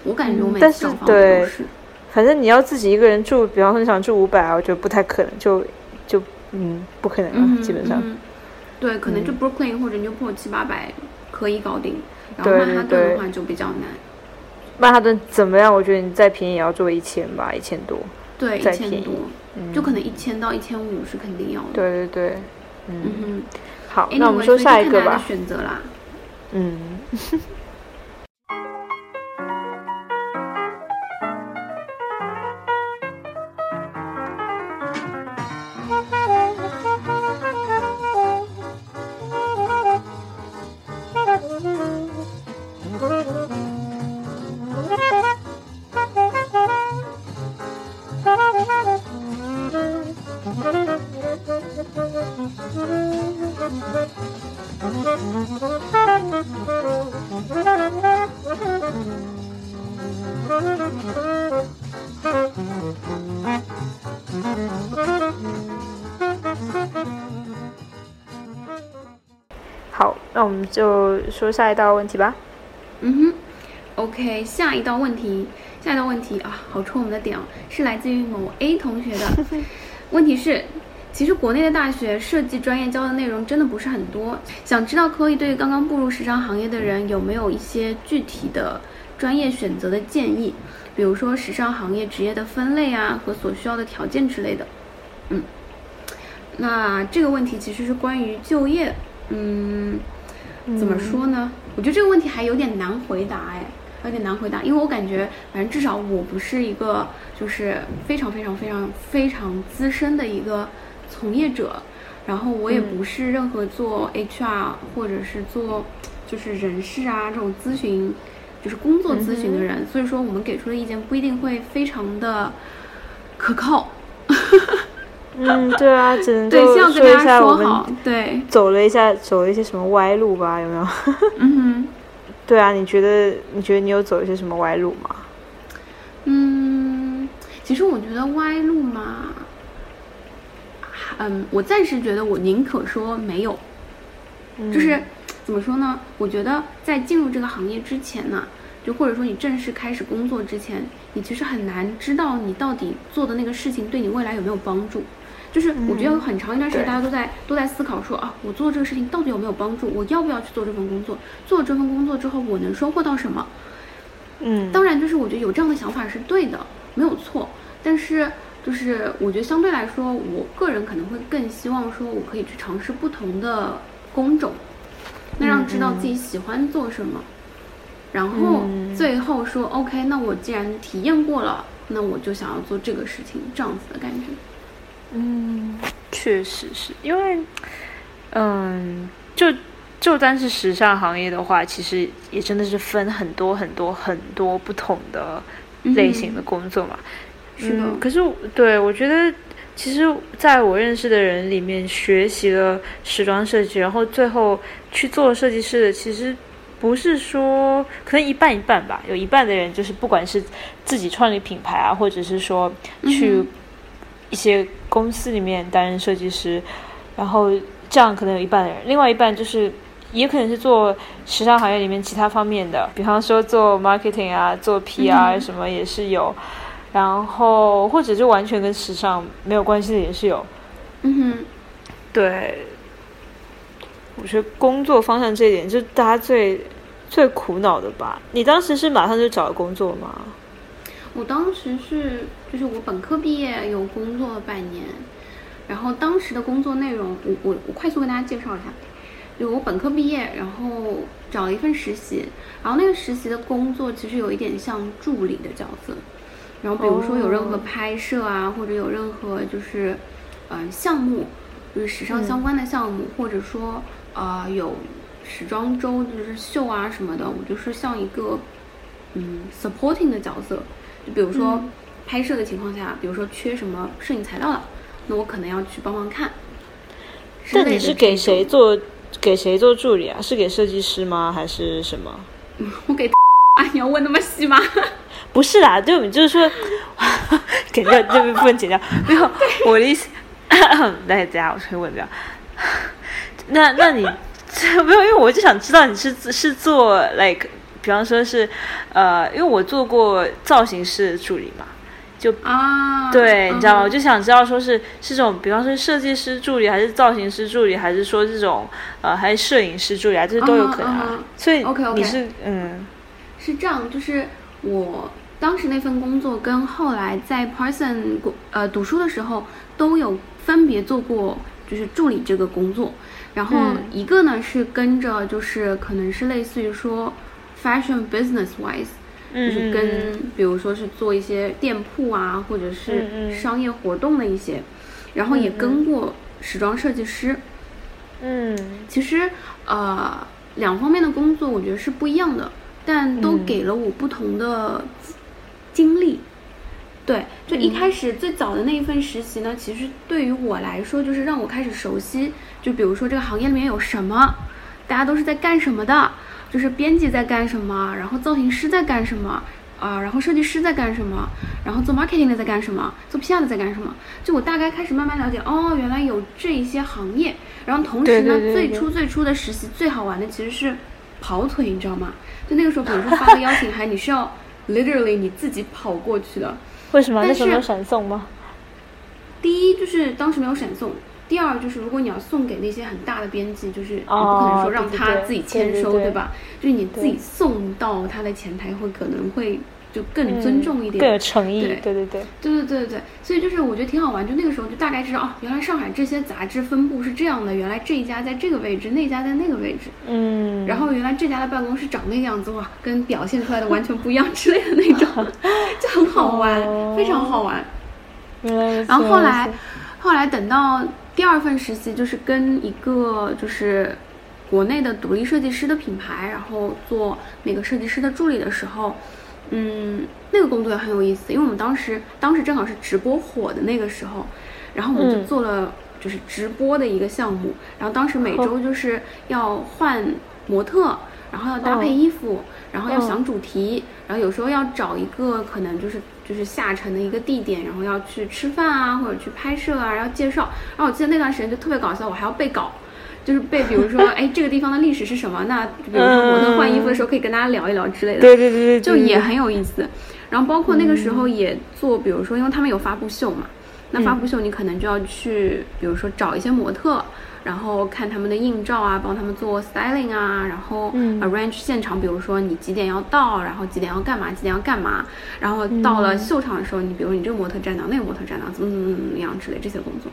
我感觉我每次找房都是，反正你要自己一个人住，比方说你想住五百啊，我觉得不太可能，就就嗯不可能啊，嗯，基本上。嗯对，可能就嗯 Brooklyn 或者 Newport 七八百可以搞定，然后曼哈顿的话就比较难。曼哈顿怎么样？我觉得你再便宜也要做一千吧，一千多。对，一千多，嗯，就可能一千到一千五是肯定要的。，对对对，嗯，嗯好，哼。那我们说下一个吧。选择啦。嗯，那我们就说下一道问题吧。嗯哼，OK，下一道问题，下一道问题啊，好戳我们的点哦，是来自于某 A 同学的。*laughs* 问题是，其实国内的大学设计专业教的内容真的不是很多，想知道可以对于刚刚步入时尚行业的人有没有一些具体的专业选择的建议，比如说时尚行业职业的分类啊和所需要的条件之类的。嗯，那这个问题其实是关于就业，嗯。怎么说呢？我觉得这个问题还有点难回答，哎，有点难回答，因为我感觉，反正至少我不是一个就是非常非常非常非常资深的一个从业者，然后我也嗯。不是任何做 HR 或者是做就是人事啊这种咨询，就是工作咨询的人，所以说我们给出的意见不一定会非常的可靠。嗯，对啊，只能说一大家下我们说好，对，走了一下，走了一些什么歪路吧？有没有？嗯哼。对啊，你觉得你觉得你有走一些什么歪路吗？嗯，其实我觉得歪路嘛，嗯，我暂时觉得我宁可说没有，就是怎么说呢？我觉得在进入这个行业之前呢，就或者说你正式开始工作之前，你其实很难知道你到底做的那个事情对你未来有没有帮助。就是我觉得有很长一段时间，大家都在都在思考说啊，我做这个事情到底有没有帮助？我要不要去做这份工作？做了这份工作之后，我能收获到什么？嗯，当然，就是我觉得有这样的想法是对的，没有错。但是，就是我觉得相对来说，我个人可能会更希望说，我可以去尝试不同的工种，那让知道自己喜欢做什么，然后最后说 OK，那我既然体验过了，那我就想要做这个事情，这样子的感觉。嗯，确实是因为，嗯，就就单是时尚行业的话，其实也真的是分很多很多很多不同的类型的工作嘛。是嗯可是对我觉得，其实在我认识的人里面，学习了时装设计，然后最后去做设计师的，其实不是说可能一半一半吧。有一半的人就是不管是自己创立品牌啊，或者是说去一些公司里面担任设计师，然后这样可能有一半的人，另外一半就是也可能是做时尚行业里面其他方面的，比方说做 marketing 啊，做 PR 嗯什么也是有，然后或者就完全跟时尚没有关系的也是有。嗯哼。对，我觉得工作方向这一点就是大家最最苦恼的吧。你当时是马上就找了工作吗？我当时是，就是我本科毕业有工作了半年，然后当时的工作内容，我我我快速跟大家介绍一下，就我本科毕业，然后找了一份实习，然后那个实习的工作其实有一点像助理的角色，然后比如说有任何哦。拍摄啊，或者有任何就是，嗯、项目，就是时尚相关的项目，或者说呃有时装周就是秀啊什么的，我就是像一个嗯 supporting 的角色，就比如说拍摄的情况下，比如说缺什么摄影材料了，那我可能要去帮忙看。之但你是给谁？做给谁做助理啊？是给设计师吗？还是什么？*laughs* 我给 *laughs* 啊，你要问那么细吗？*laughs* 不是啦，就你就是说，剪掉这部分剪掉，没有我的意思。*coughs* 来，等一下我重新问掉。那那你这没有，因为我就想知道你是是做 like，比方说是呃，因为我做过造型师助理嘛，就啊，对，你知道吗？嗯我就想知道说是是这种，比方说设计师助理，还是造型师助理，还是说这种呃，还是摄影师助理啊，这都有可能所以 OK，OK 你是嗯是这样，就是我当时那份工作跟后来在 Parson 过呃读书的时候都有分别做过，就是助理这个工作。然后嗯一个呢是跟着就是可能是类似于说 fashion business wise，就是嗯跟比如说是做一些店铺啊，或者嗯是嗯商业活动的一些，然后也跟过时装设计师。嗯。其实呃两方面的工作我觉得是不一样的，但都嗯。给了我不同的经历。对，就一开始最早的那一份实习呢，其实对于我来说，就是让我开始熟悉，就比如说这个行业里面有什么，大家都是在干什么的，就是编辑在干什么，然后造型师在干什么，啊、然后设计师在干什么，然后做 marketing 的在干什么，做 PR 的在干什么，就我大概开始慢慢了解，哦，原来有这一些行业，然后同时呢，对对对对最初最初的实习最好玩的其实是跑腿，你知道吗？就那个时候，比如说发个邀请函，你是要 *laughs* literally 你自己跑过去的。为什么但是那时候没有闪送吗？第一就是当时没有闪送，第二就是如果你要送给那些很大的编辑，就是你不可哦能说让他自己签收，对对对吧？就是你自己送到他的前台会可能会就更尊重一点，嗯更有诚意。对对对对，对对对对对，所以就是我觉得挺好玩，就那个时候就大概知道哦，原来上海这些杂志分布是这样的，原来这一家在这个位置，那家在那个位置，嗯，然后原来这家的办公室长那个样子，哇，跟表现出来的完全不一样之类的那种，就很好玩，哦非常好玩。然后后来，后来等到第二份实习，就是跟一个就是国内的独立设计师的品牌，然后做那个设计师的助理的时候，嗯，那个工作也很有意思，因为我们当时当时正好是直播火的那个时候，然后我们就嗯做了就是直播的一个项目，然后当时每周就是要换模特。然后要搭配嗯衣服，然后要嗯想主题，然后有时候要找一个可能就是就是下沉的一个地点，然后要去吃饭啊，或者去拍摄啊，然后介绍。然后我记得那段时间就特别搞笑，我还要背稿。就是背，比如说，*laughs* 哎，这个地方的历史是什么？那比如说模特换衣服的时候，可以跟大家聊一聊之类的。对对对对，对就也很有意思。然后包括那个时候也做，比如说，因为他们有发布秀嘛，那发布秀你可能就要去，比如说找一些模特，然后看他们的硬照啊，帮他们做 styling 啊，然后嗯。arrange 现场，比如说你几点要到，然后几点要干嘛，几点要干嘛，然后到了秀场的时候，你比如你这个模特站到，那个模特站到，怎么怎么怎么样之类这些工作。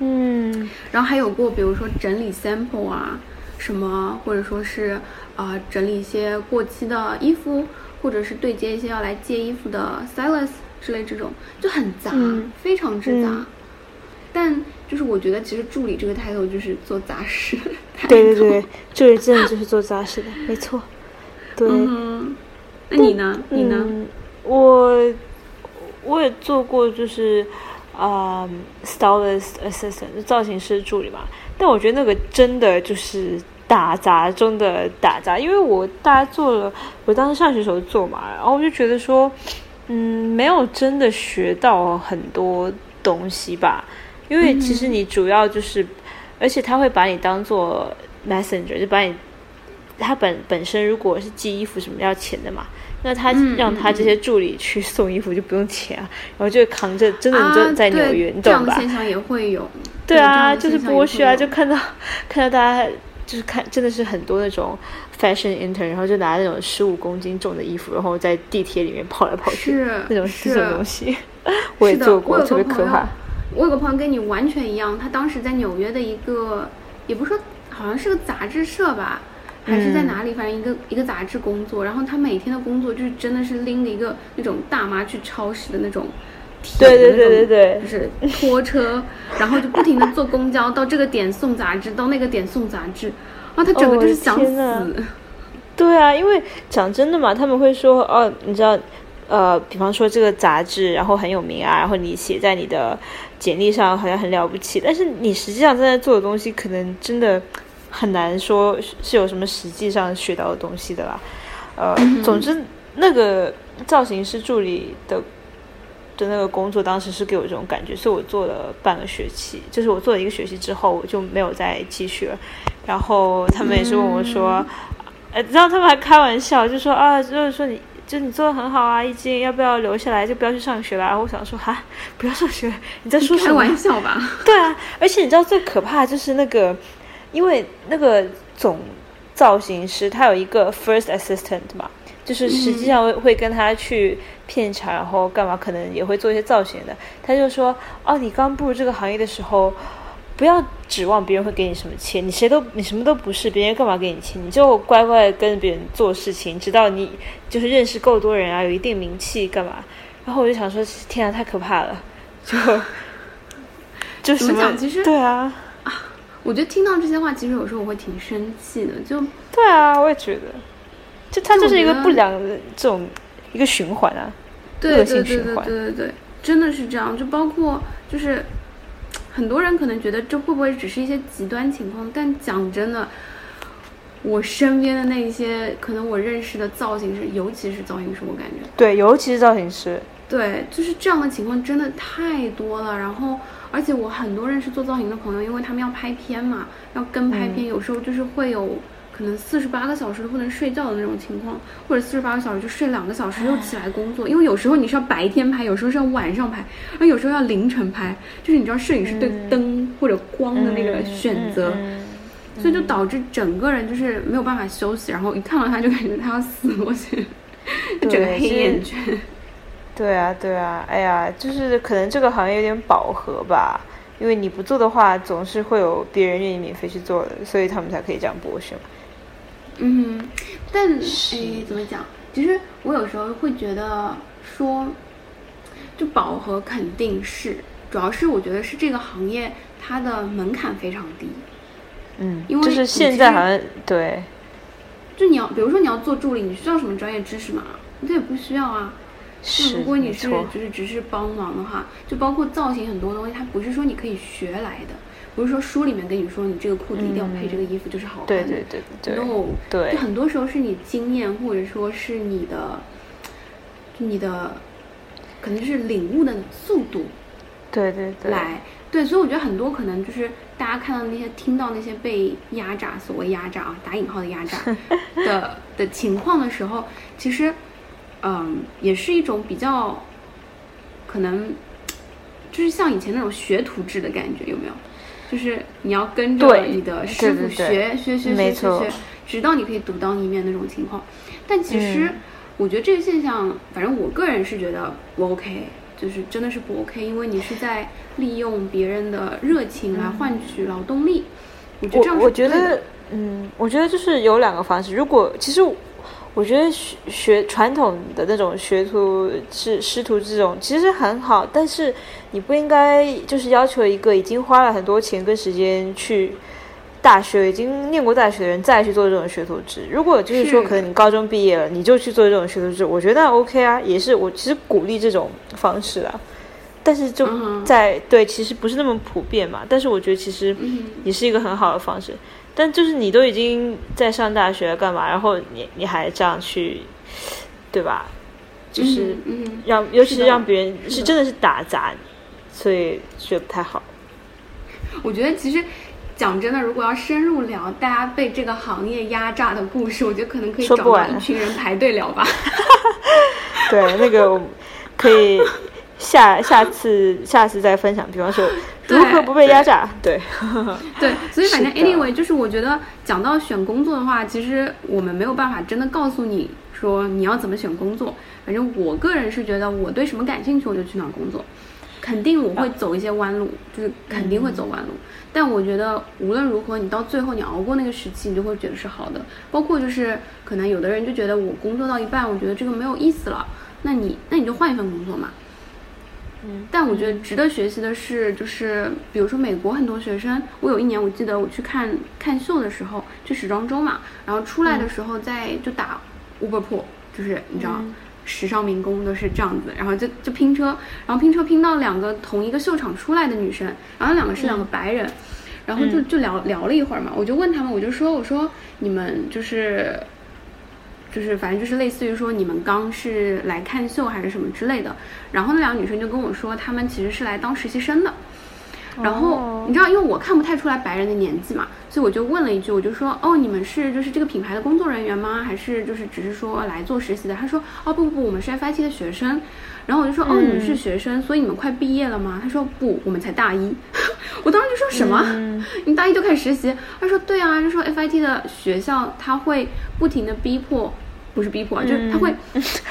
嗯。然后还有过，比如说整理 sample 啊，什么，或者说是啊、呃整理一些过期的衣服，或者是对接一些要来借衣服的 stylist 之类这种，就很杂，嗯。非常之杂。嗯。但就是我觉得，其实助理这个 title 就是做杂事。对对对，这里真的就是做杂事的，没错。对，嗯，那你呢？你呢？嗯，我我也做过，就是啊、stylist assistant 就造型师助理嘛。但我觉得那个真的就是打杂中的打杂，因为我大家做了，我当时上学时候做嘛，然后我就觉得说，嗯，没有真的学到很多东西吧。因为其实你主要就是，而且他会把你当做 messenger，就把你他本本身如果是寄衣服什么要钱的嘛，那他嗯让他这些助理去送衣服就不用钱啊，然后就扛着真的你就在纽约，啊、你懂吧？的现象也会有。对啊，就是剥削啊，就看到 *laughs* 看到大家就是看真的是很多那种 fashion intern，然后就拿那种十五公斤重的衣服，然后在地铁里面跑来跑去，是那种是这种东西，*laughs* 我也做过，特别可怕。我有个朋友跟你完全一样，他当时在纽约的一个，也不是说好像是个杂志社吧，还是在嗯哪里，反正一个一个杂志工作。然后他每天的工作就是真的是拎着一个那种大妈去超市的那种铁对对对对对就是拖车，然后就不停的坐公交，到这个点送杂志，到那个点送杂志，啊他整个哦就是想死。对啊，因为讲真的嘛，他们会说哦，你知道，呃，比方说这个杂志，然后很有名啊，然后你写在你的简历上好像很了不起，但是你实际上正在做的东西，可能真的很难说是有什么实际上学到的东西的啦。呃，总之那个造型师助理的的那个工作，当时是给我这种感觉，所以我做了半个学期，就是我做了一个学期之后，我就没有再继续了。然后他们也是问我说，呃，然后他们还开玩笑，就说啊，就是说你，就你做的很好啊，易经要不要留下来，就不要去上学了。然后我想说，哈，不要上学，你在说什开？玩笑吧？*laughs* 对啊，而且你知道最可怕的就是那个，因为那个总造型师他有一个 first assistant 嘛，就是实际上会会跟他去片场，然后干嘛，可能也会做一些造型的。他就说，哦，你刚步入这个行业的时候。不要指望别人会给你什么钱，你谁都你什么都不是，别人干嘛给你钱？你就乖乖地跟别人做事情，直到你就是认识够多人啊，有一定名气干嘛？然后我就想说，天啊，太可怕了，就 *laughs* 就怎什么讲其实对啊，我觉得听到这些话，其实有时候我会挺生气的，就对啊，我也觉得，就它就是一个不良的这种一个循环啊。对恶性对对对循环对对对，真的是这样。就包括就是很多人可能觉得这会不会只是一些极端情况，但讲真的，我身边的那些可能我认识的造型师，尤其是造型师，我感觉对，尤其是造型师，对，就是这样的情况真的太多了。然后，而且我很多认识做造型的朋友，因为他们要拍片嘛，要跟拍片，有时候就是会有可能四十八个小时都不能睡觉的那种情况，或者四十八个小时就睡两个小时又起来工作。因为有时候你是要白天拍，有时候是要晚上拍，而有时候要凌晨拍，就是你知道摄影师对灯或者光的那个选择。嗯所以就导致整个人就是没有办法休息，然后一看到他就感觉他要死过去，就 *laughs* 整个黑眼圈。对啊，对啊，哎呀，就是可能这个行业有点饱和吧，因为你不做的话，总是会有别人愿意免费去做的，所以他们才可以这样剥削嘛。嗯，但诶，怎么讲？其实我有时候会觉得说，就饱和肯定是，主要是我觉得是这个行业它的门槛非常低。嗯，因为就是现在好像对，就你要，比如说你要做助理，你需要什么专业知识吗？这也不需要啊。是如果你是就是只是帮忙的话，就包括造型很多东西，它不是说你可以学来的，不是说书里面跟你说你这个裤子一定要配这个衣服就是好看的。对对对对 no，对就很多时候是你经验或者说是你的，你的，可能就是领悟的速度对对对，来。对，所以我觉得很多可能就是大家看到那些、听到那些被压榨，所谓压榨啊，打引号的压榨 *laughs* 的的情况的时候，其实，嗯，也是一种比较可能，就是像以前那种学徒制的感觉，有没有？就是你要跟着你的师傅学学学学学学，直到你可以独当一面那种情况。但其实嗯，我觉得这个现象，反正我个人是觉得不 OK，就是真的是不 OK，因为你是在利用别人的热情来换取劳动力。我觉得这样我我觉得，嗯，我觉得就是有两个方式。如果其实我觉得学学传统的那种学徒制师徒这种其实很好，但是你不应该就是要求一个已经花了很多钱跟时间去大学已经念过大学的人再去做这种学徒制。如果就是说可能你高中毕业了你就去做这种学徒制，我觉得那 OK 啊，也是我其实鼓励这种方式啊。但是就在、对，其实不是那么普遍嘛。但是我觉得其实嗯也是一个很好的方式。但就是你都已经在上大学干嘛？然后你你还这样去，对吧？就是嗯嗯让，尤其是让别人是是真的是打杂，所以觉得不太好。*laughs* 我觉得其实讲真的，如果要深入聊大家被这个行业压榨的故事，我觉得可能可以找一群人排队聊吧。*laughs* *laughs* 对，那个可以下下次下次再分享。比方说如何不被压榨，对，对，*laughs* 所以反正 anyway，就是我觉得讲到选工作的话，其实我们没有办法真的告诉你说你要怎么选工作。反正我个人是觉得我对什么感兴趣我就去哪儿工作，肯定我会走一些弯路，就是肯定会走弯路。但我觉得无论如何，你到最后你熬过那个时期，你就会觉得是好的。包括就是可能有的人就觉得我工作到一半，我觉得这个没有意思了，那你那你就换一份工作嘛。嗯，但我觉得值得学习的是，就是比如说美国很多学生，我有一年我记得我去看看秀的时候，去时装周嘛，然后出来的时候在就打 Uber Pool，就是你知道。嗯。时尚民工都是这样子，然后就就拼车，然后拼车拼到两个同一个秀场出来的女生，然后两个是两个白人，然后就就聊聊了一会儿嘛，我就问他们，我就说我说你们就是就是反正就是类似于说你们刚是来看秀还是什么之类的，然后那两个女生就跟我说，她们其实是来当实习生的。然后哦你知道，因为我看不太出来白人的年纪嘛，所以我就问了一句，我就说，哦，你们是就是这个品牌的工作人员吗？还是就是只是说来做实习的？他说，哦不不不，我们是 FIT 的学生。然后我就说，哦，你们是学生，所以你们快毕业了吗？他说不，我们才大一。*laughs* 我当时就说什么？嗯 *laughs* 你大一就开始实习？他说对啊，就说 FIT 的学校他会不停的逼迫，不是逼迫啊，就是他会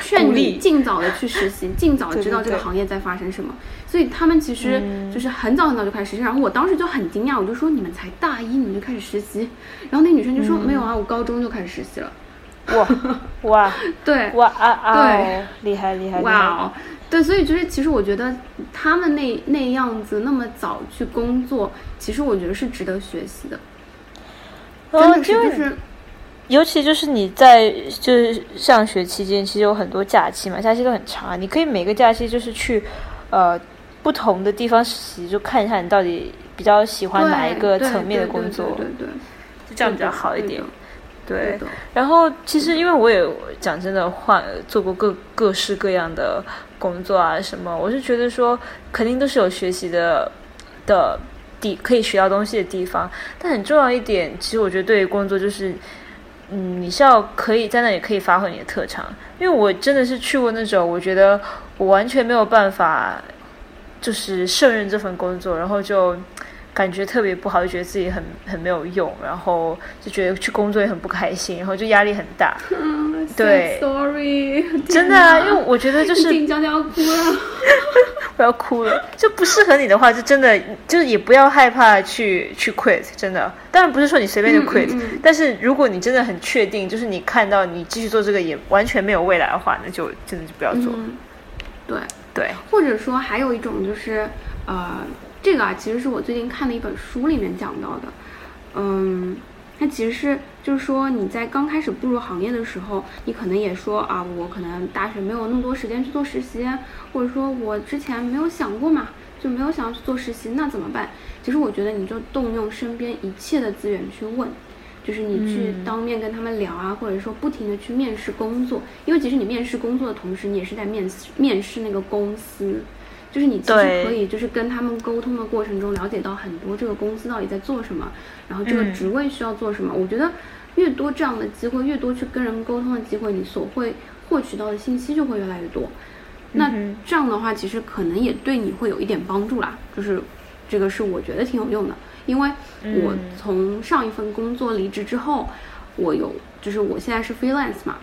劝 *laughs* 你尽早的去实习，尽早地知道这个行业在发生什么。所以他们其实就是很早很早就开始实习，然后我当时就很惊讶，我就说你们才大一你们就开始实习，然后那女生就说、没有啊，我高中就开始实习了。哇哇 *laughs* 对，哇啊啊！对，厉害厉害！厉害哇哦，对，所以就是其实我觉得他们那那样子那么早去工作，其实我觉得是值得学习的，真的是就是尤其就是你在就是上学期间，其实有很多假期嘛，假期都很长啊，你可以每个假期就是去呃不同的地方实习，就看一下你到底比较喜欢哪一个层面的对工作，对对对，就这样比较好一点。对然后其实因为我也讲真的换做过各各式各样的工作啊什么，我是觉得说肯定都是有学习的的地可以学到东西的地方，但很重要一点，其实我觉得对于工作就是。嗯，你是要可以在那里可以发挥你的特长，因为我真的是去过那种，我觉得我完全没有办法，就是胜任这份工作，然后就感觉特别不好，就觉得自己很很没有用，然后就觉得去工作也很不开心，然后就压力很大。*laughs* 嗯，对 sorry，真的啊，因为我觉得就是静娇娇要哭了。不要哭了，就不适合你的话，就真的就是也不要害怕去去 quit，真的。当然不是说你随便就 quit，、嗯嗯但是如果你真的很确定，就是你看到你继续做这个也完全没有未来的话，那就真的就不要做。嗯，对，对，或者说还有一种就是，呃，这个啊，其实是我最近看的一本书里面讲到的，嗯，它其实是就是说你在刚开始步入行业的时候，你可能也说啊，我可能大学没有那么多时间去做实习，或者说我之前没有想过嘛，就没有想要去做实习，那怎么办？其实我觉得你就动用身边一切的资源去问。就是你去当面跟他们聊啊，或者说不停的去面试工作，因为其实你面试工作的同时，你也是在面试面试那个公司，就是你其实可以就是跟他们沟通的过程中了解到很多这个公司到底在做什么，然后这个嗯职位需要做什么。我觉得越多这样的机会，越多去跟人沟通的机会，你所会获取到的信息就会越来越多。那这样的话，其实可能也对你会有一点帮助啦，就是这个是我觉得挺有用的，因为我嗯从上一份工作离职之后，我有就是我现在是 freelance 嘛，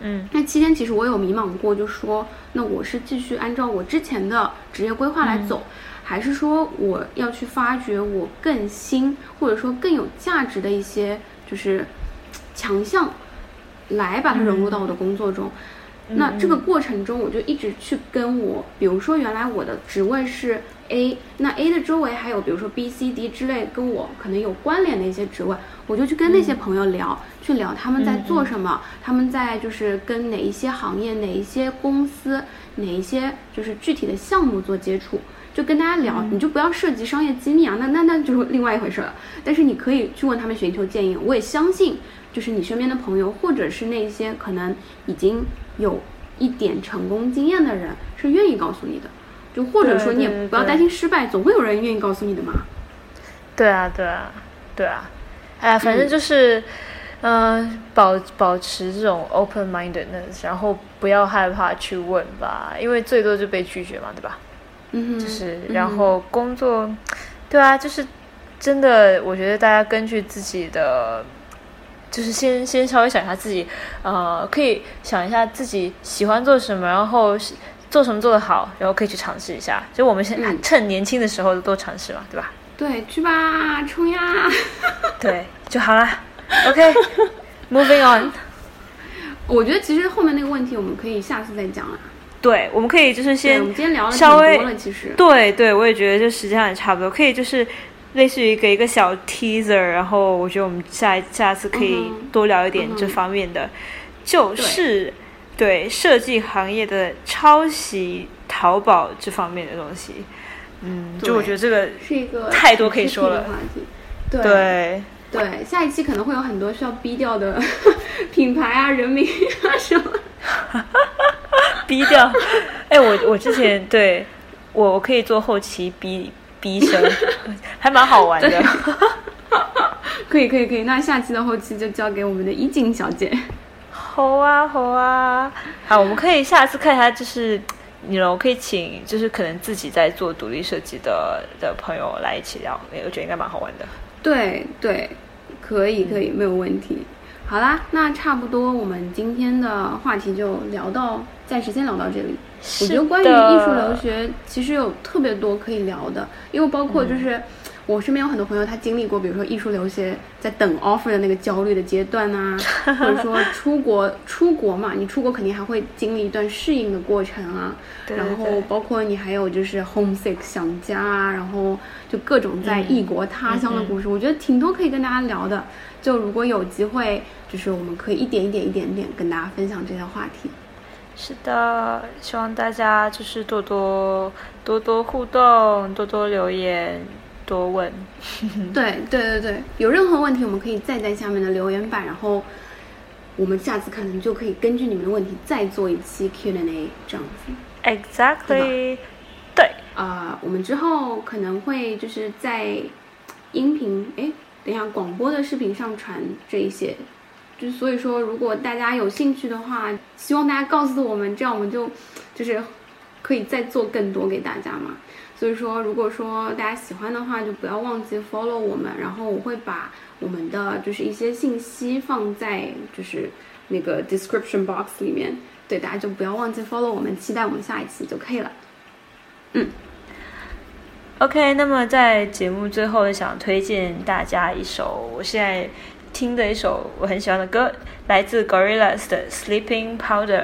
嗯。那期间其实我有迷茫过，就说那我是继续按照我之前的职业规划来走，还是说我要去发掘我更新或者说更有价值的一些就是强项，来把它融入到我的工作中。那这个过程中，我就一直去跟我，比如说原来我的职位是 A，那 A 的周围还有比如说 B、C、D 之类跟我可能有关联的一些职位，我就去跟那些朋友聊，去聊他们在做什么，他们在就是跟哪一些行业、哪一些公司、哪一些就是具体的项目做接触。就跟大家聊，你就不要涉及商业机密啊，那那那就是另外一回事了。但是你可以去问他们寻求建议，我也相信，就是你身边的朋友，或者是那些可能已经有一点成功经验的人，是愿意告诉你的。就或者说你也不要担心失败，总会有人愿意告诉你的嘛。对啊，对啊，对啊，哎呀，反正就是，嗯、保保持这种 open mindedness，然后不要害怕去问吧，因为最多就被拒绝嘛，对吧？嗯哼，就是，嗯然后工作，对啊，就是真的，我觉得大家根据自己的，就是先先稍微想一下自己，呃，可以想一下自己喜欢做什么，然后做什么做得好，然后可以去尝试一下。就我们现嗯趁年轻的时候多尝试嘛，对吧？对，去吧，冲呀！*laughs* 对，就好啦。OK，moving、on。我觉得其实后面那个问题我们可以下次再讲啊。对，我们可以就是，先我们今天聊了挺稍微多了，其实。对对，我也觉得就时间上也差不多，可以就是类似于给一个小 teaser，然后我觉得我们下下次可以多聊一点这方面的，就是对设计行业的抄袭淘宝这方面的东西。嗯，就我觉得这个是一个太多可以说了话题。对对对，下一期可能会有很多需要逼掉的 *laughs* 品牌啊、人名啊什么。*laughs* 逼掉。哎，我我之前对我我可以做后期逼逼声，*laughs* 还蛮好玩的。可以可以可以，那下期的后期就交给我们的一静小姐。好啊，好啊，好，我们可以下次看一下，就是你 know 可以请，就是可能自己在做独立设计的的朋友来一起聊，我觉得应该蛮好玩的。对对，可以可以，没有问题。好啦，那差不多我们今天的话题就聊到，暂时先聊到这里。我觉得关于艺术留学，其实有特别多可以聊的，因为包括就是、我身边有很多朋友，他经历过，比如说艺术留学在等 offer 的那个焦虑的阶段啊，*laughs* 或者说出国出国嘛，你出国肯定还会经历一段适应的过程啊，对对然后包括你还有就是 homesick 想家啊，然后就各种在异国他乡的故事，我觉得挺多可以跟大家聊的。就如果有机会，就是我们可以一点一点一点点跟大家分享这些话题。是的，希望大家就是多多多多互动，多多留言，多问。*laughs* 对对对对，有任何问题我们可以再在下面的留言板，然后我们下次可能就可以根据你们的问题再做一期 Q&A 这样子。Exactly，对，啊、我们之后可能会就是在音频，哎，等一下广播的视频上传这一些，就所以说，如果大家有兴趣的话，希望大家告诉我们，这样我们就就是可以再做更多给大家嘛。所以说，如果说大家喜欢的话，就不要忘记 follow 我们，然后我会把我们的就是一些信息放在就是那个 description box 里面，对，大家就不要忘记 follow 我们，期待我们下一期就可以了。嗯 OK，那么在节目最后，想推荐大家一首我现在听的一首我很喜欢的歌，来自 Gorillaz 的《Sleeping Powder》。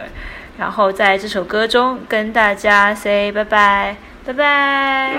然后在这首歌中跟大家 say 拜拜，拜拜。